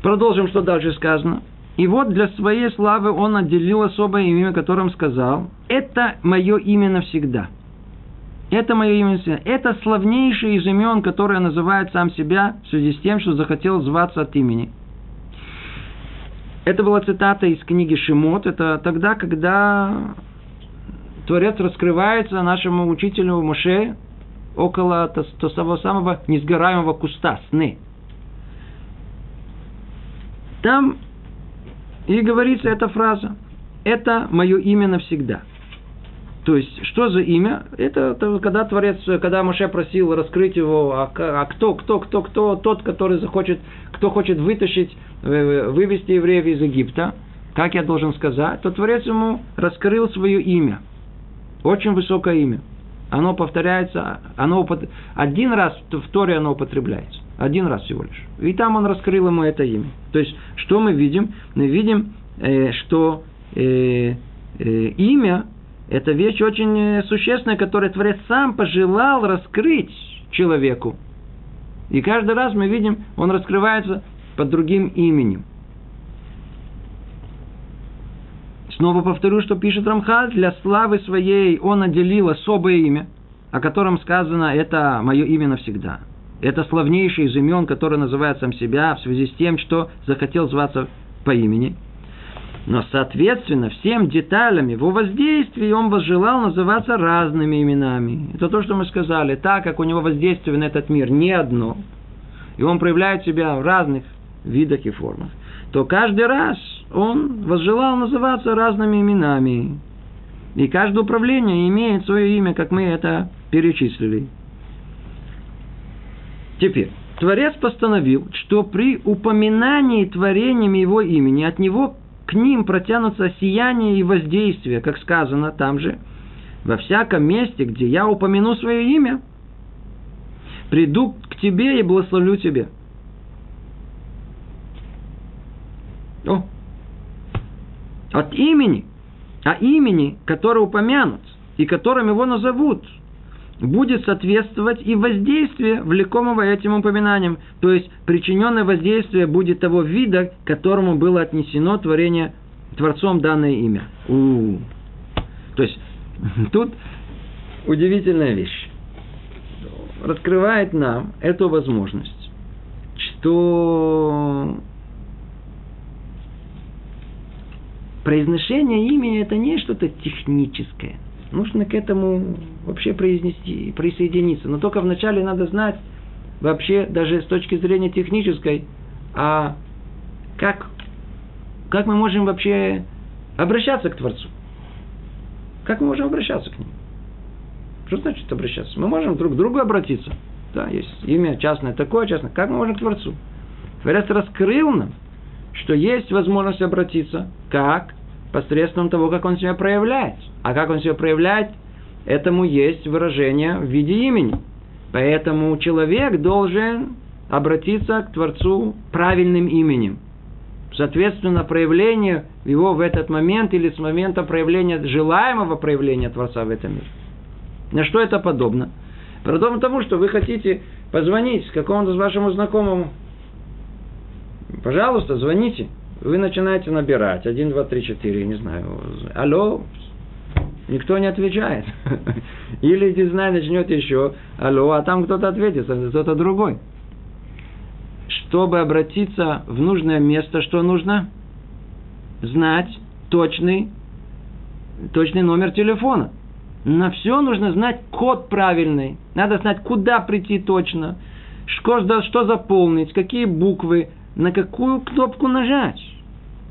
Продолжим, что дальше сказано. И вот для своей славы он отделил особое имя, которым сказал, это мое имя навсегда. Это мое имя навсегда. Это славнейший из имен, которое называет сам себя в связи с тем, что захотел зваться от имени. Это была цитата из книги Шимот. Это тогда, когда Творец раскрывается нашему учителю Моше около того самого несгораемого куста, сны. Там и говорится эта фраза. Это мое имя навсегда. То есть, что за имя? Это, это когда Творец, когда Моше просил раскрыть его, а, а кто, кто, кто, кто, тот, который захочет, кто хочет вытащить, э, вывести евреев из Египта, как я должен сказать, то Творец ему раскрыл свое имя. Очень высокое имя. Оно повторяется, оно один раз в Торе оно употребляется. Один раз всего лишь. И там он раскрыл ему это имя. То есть, что мы видим? Мы видим, э, что э, э, имя – это вещь очень э, существенная, которую Творец сам пожелал раскрыть человеку. И каждый раз мы видим, он раскрывается под другим именем. Снова повторю, что пишет Рамхаль, для славы своей он отделил особое имя, о котором сказано «это мое имя навсегда». Это славнейший из имен, который называет сам себя в связи с тем, что захотел зваться по имени. Но, соответственно, всем деталям его воздействия он возжелал называться разными именами. Это то, что мы сказали. Так как у него воздействие на этот мир не одно, и он проявляет себя в разных видах и формах, то каждый раз он возжелал называться разными именами. И каждое управление имеет свое имя, как мы это перечислили. Теперь, Творец постановил, что при упоминании творениями его имени от него к ним протянутся сияние и воздействие, как сказано там же, во всяком месте, где я упомяну свое имя, приду к тебе и благословлю тебе. О, от имени, а имени, которое упомянут и которым его назовут – будет соответствовать и воздействие, влекомого этим упоминанием. То есть, причиненное воздействие будет того вида, к которому было отнесено творение Творцом данное имя. У-у-у. То есть, тут удивительная вещь. Раскрывает нам эту возможность, что произношение имени это не что-то техническое – нужно к этому вообще произнести, присоединиться. Но только вначале надо знать, вообще, даже с точки зрения технической, а как, как мы можем вообще обращаться к Творцу? Как мы можем обращаться к нему? Что значит обращаться? Мы можем друг к другу обратиться. Да, есть имя частное такое, частное. Как мы можем к Творцу? Творец раскрыл нам, что есть возможность обратиться. Как? посредством того, как он себя проявляет. А как он себя проявляет, этому есть выражение в виде имени. Поэтому человек должен обратиться к Творцу правильным именем. Соответственно, проявление его в этот момент или с момента проявления, желаемого проявления Творца в этом мире. На что это подобно? Подобно тому, что вы хотите позвонить какому-то вашему знакомому. Пожалуйста, звоните. Вы начинаете набирать. Один, два, три, четыре, не знаю. Алло, никто не отвечает. Или, не знаю, начнет еще. Алло, а там кто-то ответит, а кто-то другой. Чтобы обратиться в нужное место, что нужно? Знать точный, точный номер телефона. На все нужно знать код правильный. Надо знать, куда прийти точно, что, что заполнить, какие буквы, на какую кнопку нажать.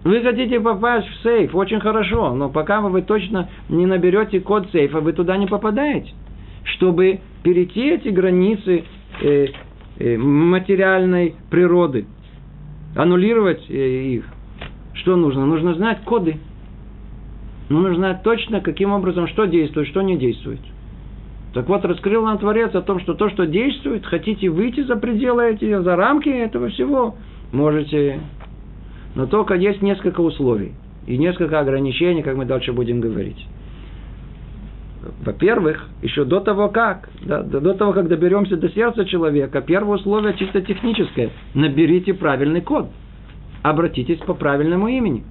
Вы хотите попасть в сейф, очень хорошо, но пока вы точно не наберете код сейфа, вы туда не попадаете. Чтобы перейти эти границы э, э, материальной природы, аннулировать э, их, что нужно? Нужно знать коды. Но нужно знать точно, каким образом, что действует, что не действует. Так вот, раскрыл нам Творец о том, что то, что действует, хотите выйти за пределы эти, за рамки этого всего, можете. Но только есть несколько условий и несколько ограничений, как мы дальше будем говорить. Во-первых, еще до того как, да, до того, как доберемся до сердца человека, первое условие чисто техническое. Наберите правильный код. Обратитесь по правильному имени.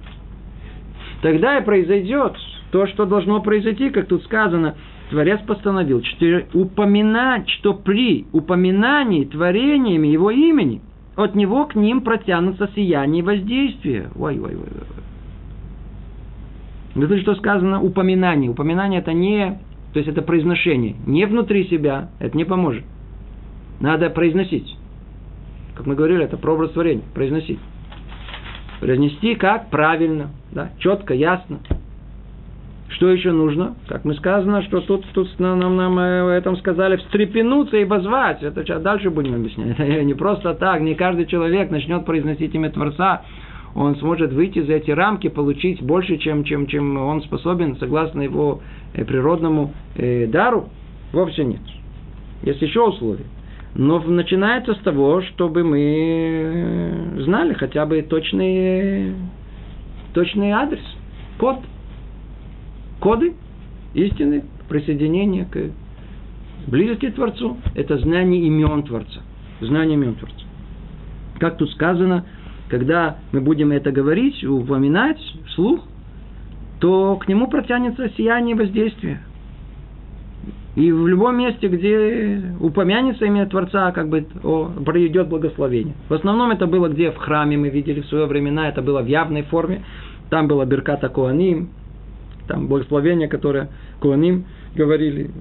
Тогда и произойдет то, что должно произойти, как тут сказано, Творец постановил, что упоминать, что при упоминании творениями его имени от него к ним протянутся сияние и воздействие. Ой, ой, ой, ой. Это что сказано упоминание. Упоминание это не, то есть это произношение. Не внутри себя, это не поможет. Надо произносить. Как мы говорили, это прообраз творения. Произносить. Произнести как? Правильно. Да? Четко, ясно. Что еще нужно? Как мы сказано, что тут, тут нам, нам, нам э, этом сказали встрепенуться и возвать. Это сейчас дальше будем объяснять. Это не просто так. Не каждый человек начнет произносить имя Творца. Он сможет выйти за эти рамки, получить больше, чем, чем, чем он способен, согласно его э, природному э, дару. Вовсе нет. Есть еще условия. Но начинается с того, чтобы мы э, знали хотя бы точный, точный адрес, код коды истины, присоединения к близости к Творцу. Это знание имен Творца. Знание имен Творца. Как тут сказано, когда мы будем это говорить, упоминать вслух, то к нему протянется сияние воздействия. И в любом месте, где упомянется имя Творца, как бы о, пройдет благословение. В основном это было где в храме, мы видели в свое времена, это было в явной форме. Там было Берката Коаним, там благословение, которое Куаним говорили,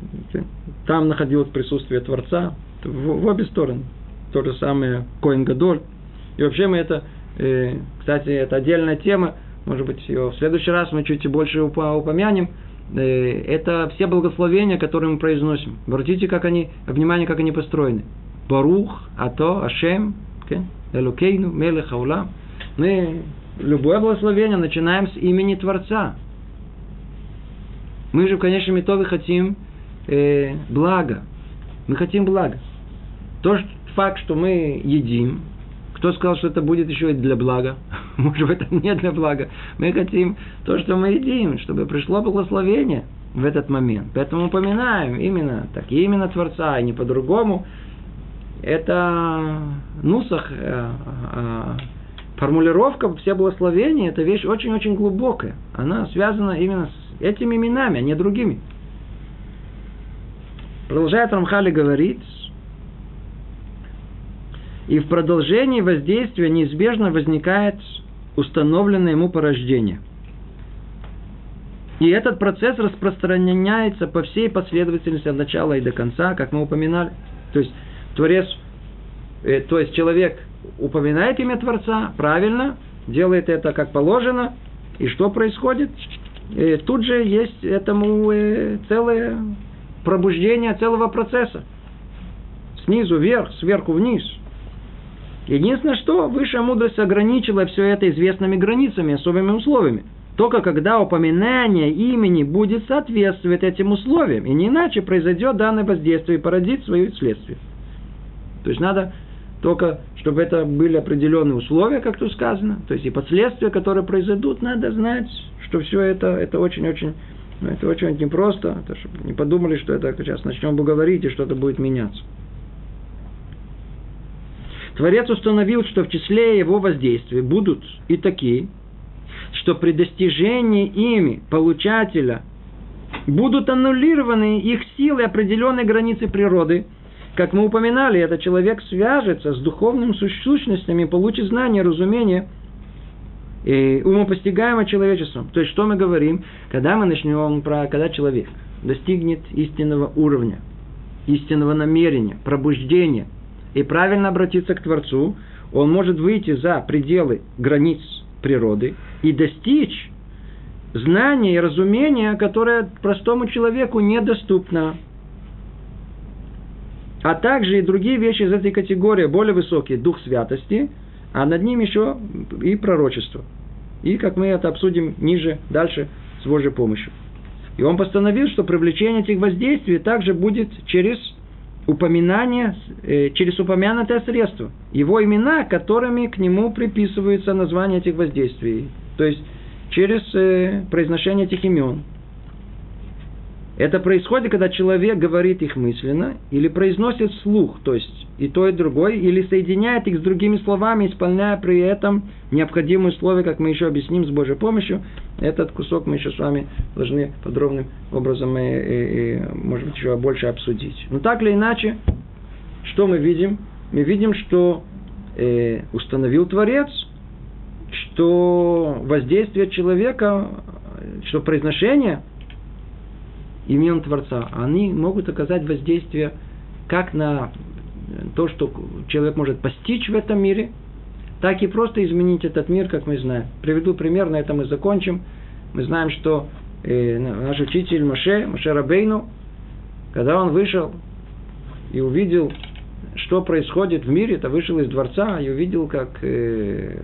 там находилось присутствие Творца, в, в обе стороны. То же самое Коин Гадоль. И вообще мы это, э, кстати, это отдельная тема, может быть, ее в следующий раз мы чуть больше упомянем, э, это все благословения, которые мы произносим. Обратите, как они, внимание, как они построены. Барух, Ато, Ашем, Элукейну, Мелех, Аулам. Мы любое благословение начинаем с имени Творца. Мы же в конечном итоге хотим э, блага. Мы хотим блага. То что, факт, что мы едим, кто сказал, что это будет еще и для блага? Может быть, это не для блага. Мы хотим то, что мы едим, чтобы пришло благословение в этот момент. Поэтому упоминаем именно так, именно Творца, и не по-другому. Это нусах, э, э, формулировка все благословения, это вещь очень-очень глубокая. Она связана именно с Этими именами, а не другими. Продолжает Рамхали говорить, и в продолжении воздействия неизбежно возникает установленное ему порождение. И этот процесс распространяется по всей последовательности от начала и до конца, как мы упоминали. То есть Творец, э, то есть человек упоминает имя Творца, правильно, делает это как положено, и что происходит? И тут же есть этому э, целое пробуждение целого процесса. Снизу вверх, сверху вниз. Единственное, что высшая мудрость ограничила все это известными границами, особыми условиями. Только когда упоминание имени будет соответствовать этим условиям, и не иначе произойдет данное воздействие и породит свое следствие. То есть надо только, чтобы это были определенные условия, как тут сказано, то есть и последствия, которые произойдут, надо знать что все это, это очень-очень, ну, это очень непросто, это, чтобы не подумали, что это сейчас начнем бы говорить, и что-то будет меняться. Творец установил, что в числе его воздействий будут и такие, что при достижении ими получателя будут аннулированы их силы определенной границы природы. Как мы упоминали, этот человек свяжется с духовными сущностями, получит знание, разумение – и умопостигаемо человечеством. То есть, что мы говорим, когда мы начнем про, когда человек достигнет истинного уровня, истинного намерения, пробуждения и правильно обратиться к Творцу, он может выйти за пределы границ природы и достичь знания и разумения, которое простому человеку недоступно. А также и другие вещи из этой категории, более высокие, дух святости – а над ним еще и пророчество. И как мы это обсудим ниже, дальше, с Божьей помощью. И он постановил, что привлечение этих воздействий также будет через упоминание, э, через упомянутое средство. Его имена, которыми к нему приписываются названия этих воздействий. То есть через э, произношение этих имен. Это происходит, когда человек говорит их мысленно или произносит слух, то есть и то, и другое, или соединяет их с другими словами, исполняя при этом необходимые условия, как мы еще объясним с Божьей помощью. Этот кусок мы еще с вами должны подробным образом, и, и, и, может быть, еще больше обсудить. Но так или иначе, что мы видим? Мы видим, что э, установил Творец, что воздействие человека, что произношение – имен Творца, они могут оказать воздействие как на то, что человек может постичь в этом мире, так и просто изменить этот мир, как мы знаем. Приведу пример, на этом мы закончим. Мы знаем, что э, наш учитель Маше, Маше Рабейну, когда он вышел и увидел, что происходит в мире, то вышел из дворца и увидел, как э,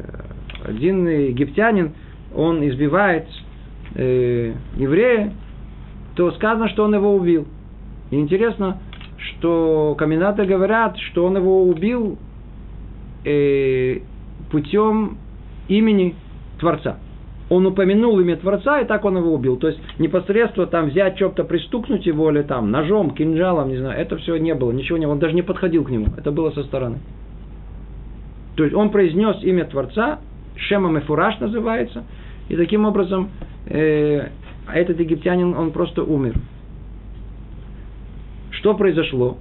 один египтянин, он избивает э, еврея, то сказано, что он его убил. И интересно, что комментаторы говорят, что он его убил э, путем имени Творца. Он упомянул имя Творца, и так он его убил. То есть непосредственно там взять что-то, пристукнуть его, или там ножом, кинжалом, не знаю, это все не было, ничего не было. Он даже не подходил к нему. Это было со стороны. То есть он произнес имя Творца, Шема Мефураж называется, и таким образом э, а этот египтянин, он просто умер. Что произошло?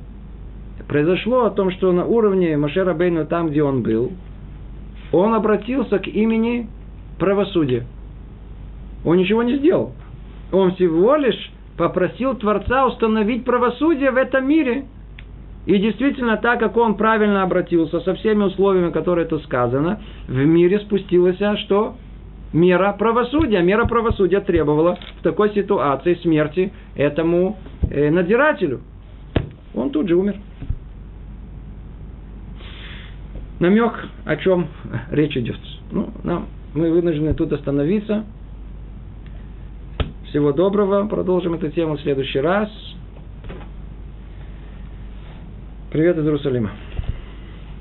Произошло о том, что на уровне Машера Бейну, там, где он был, он обратился к имени правосудия. Он ничего не сделал. Он всего лишь попросил Творца установить правосудие в этом мире. И действительно, так как он правильно обратился со всеми условиями, которые тут сказано, в мире спустилось а что? Мера правосудия. Мера правосудия требовала в такой ситуации смерти этому э, надзирателю. Он тут же умер. Намек, о чем речь идет. Ну, нам, мы вынуждены тут остановиться. Всего доброго. Продолжим эту тему в следующий раз. Привет из Иерусалима.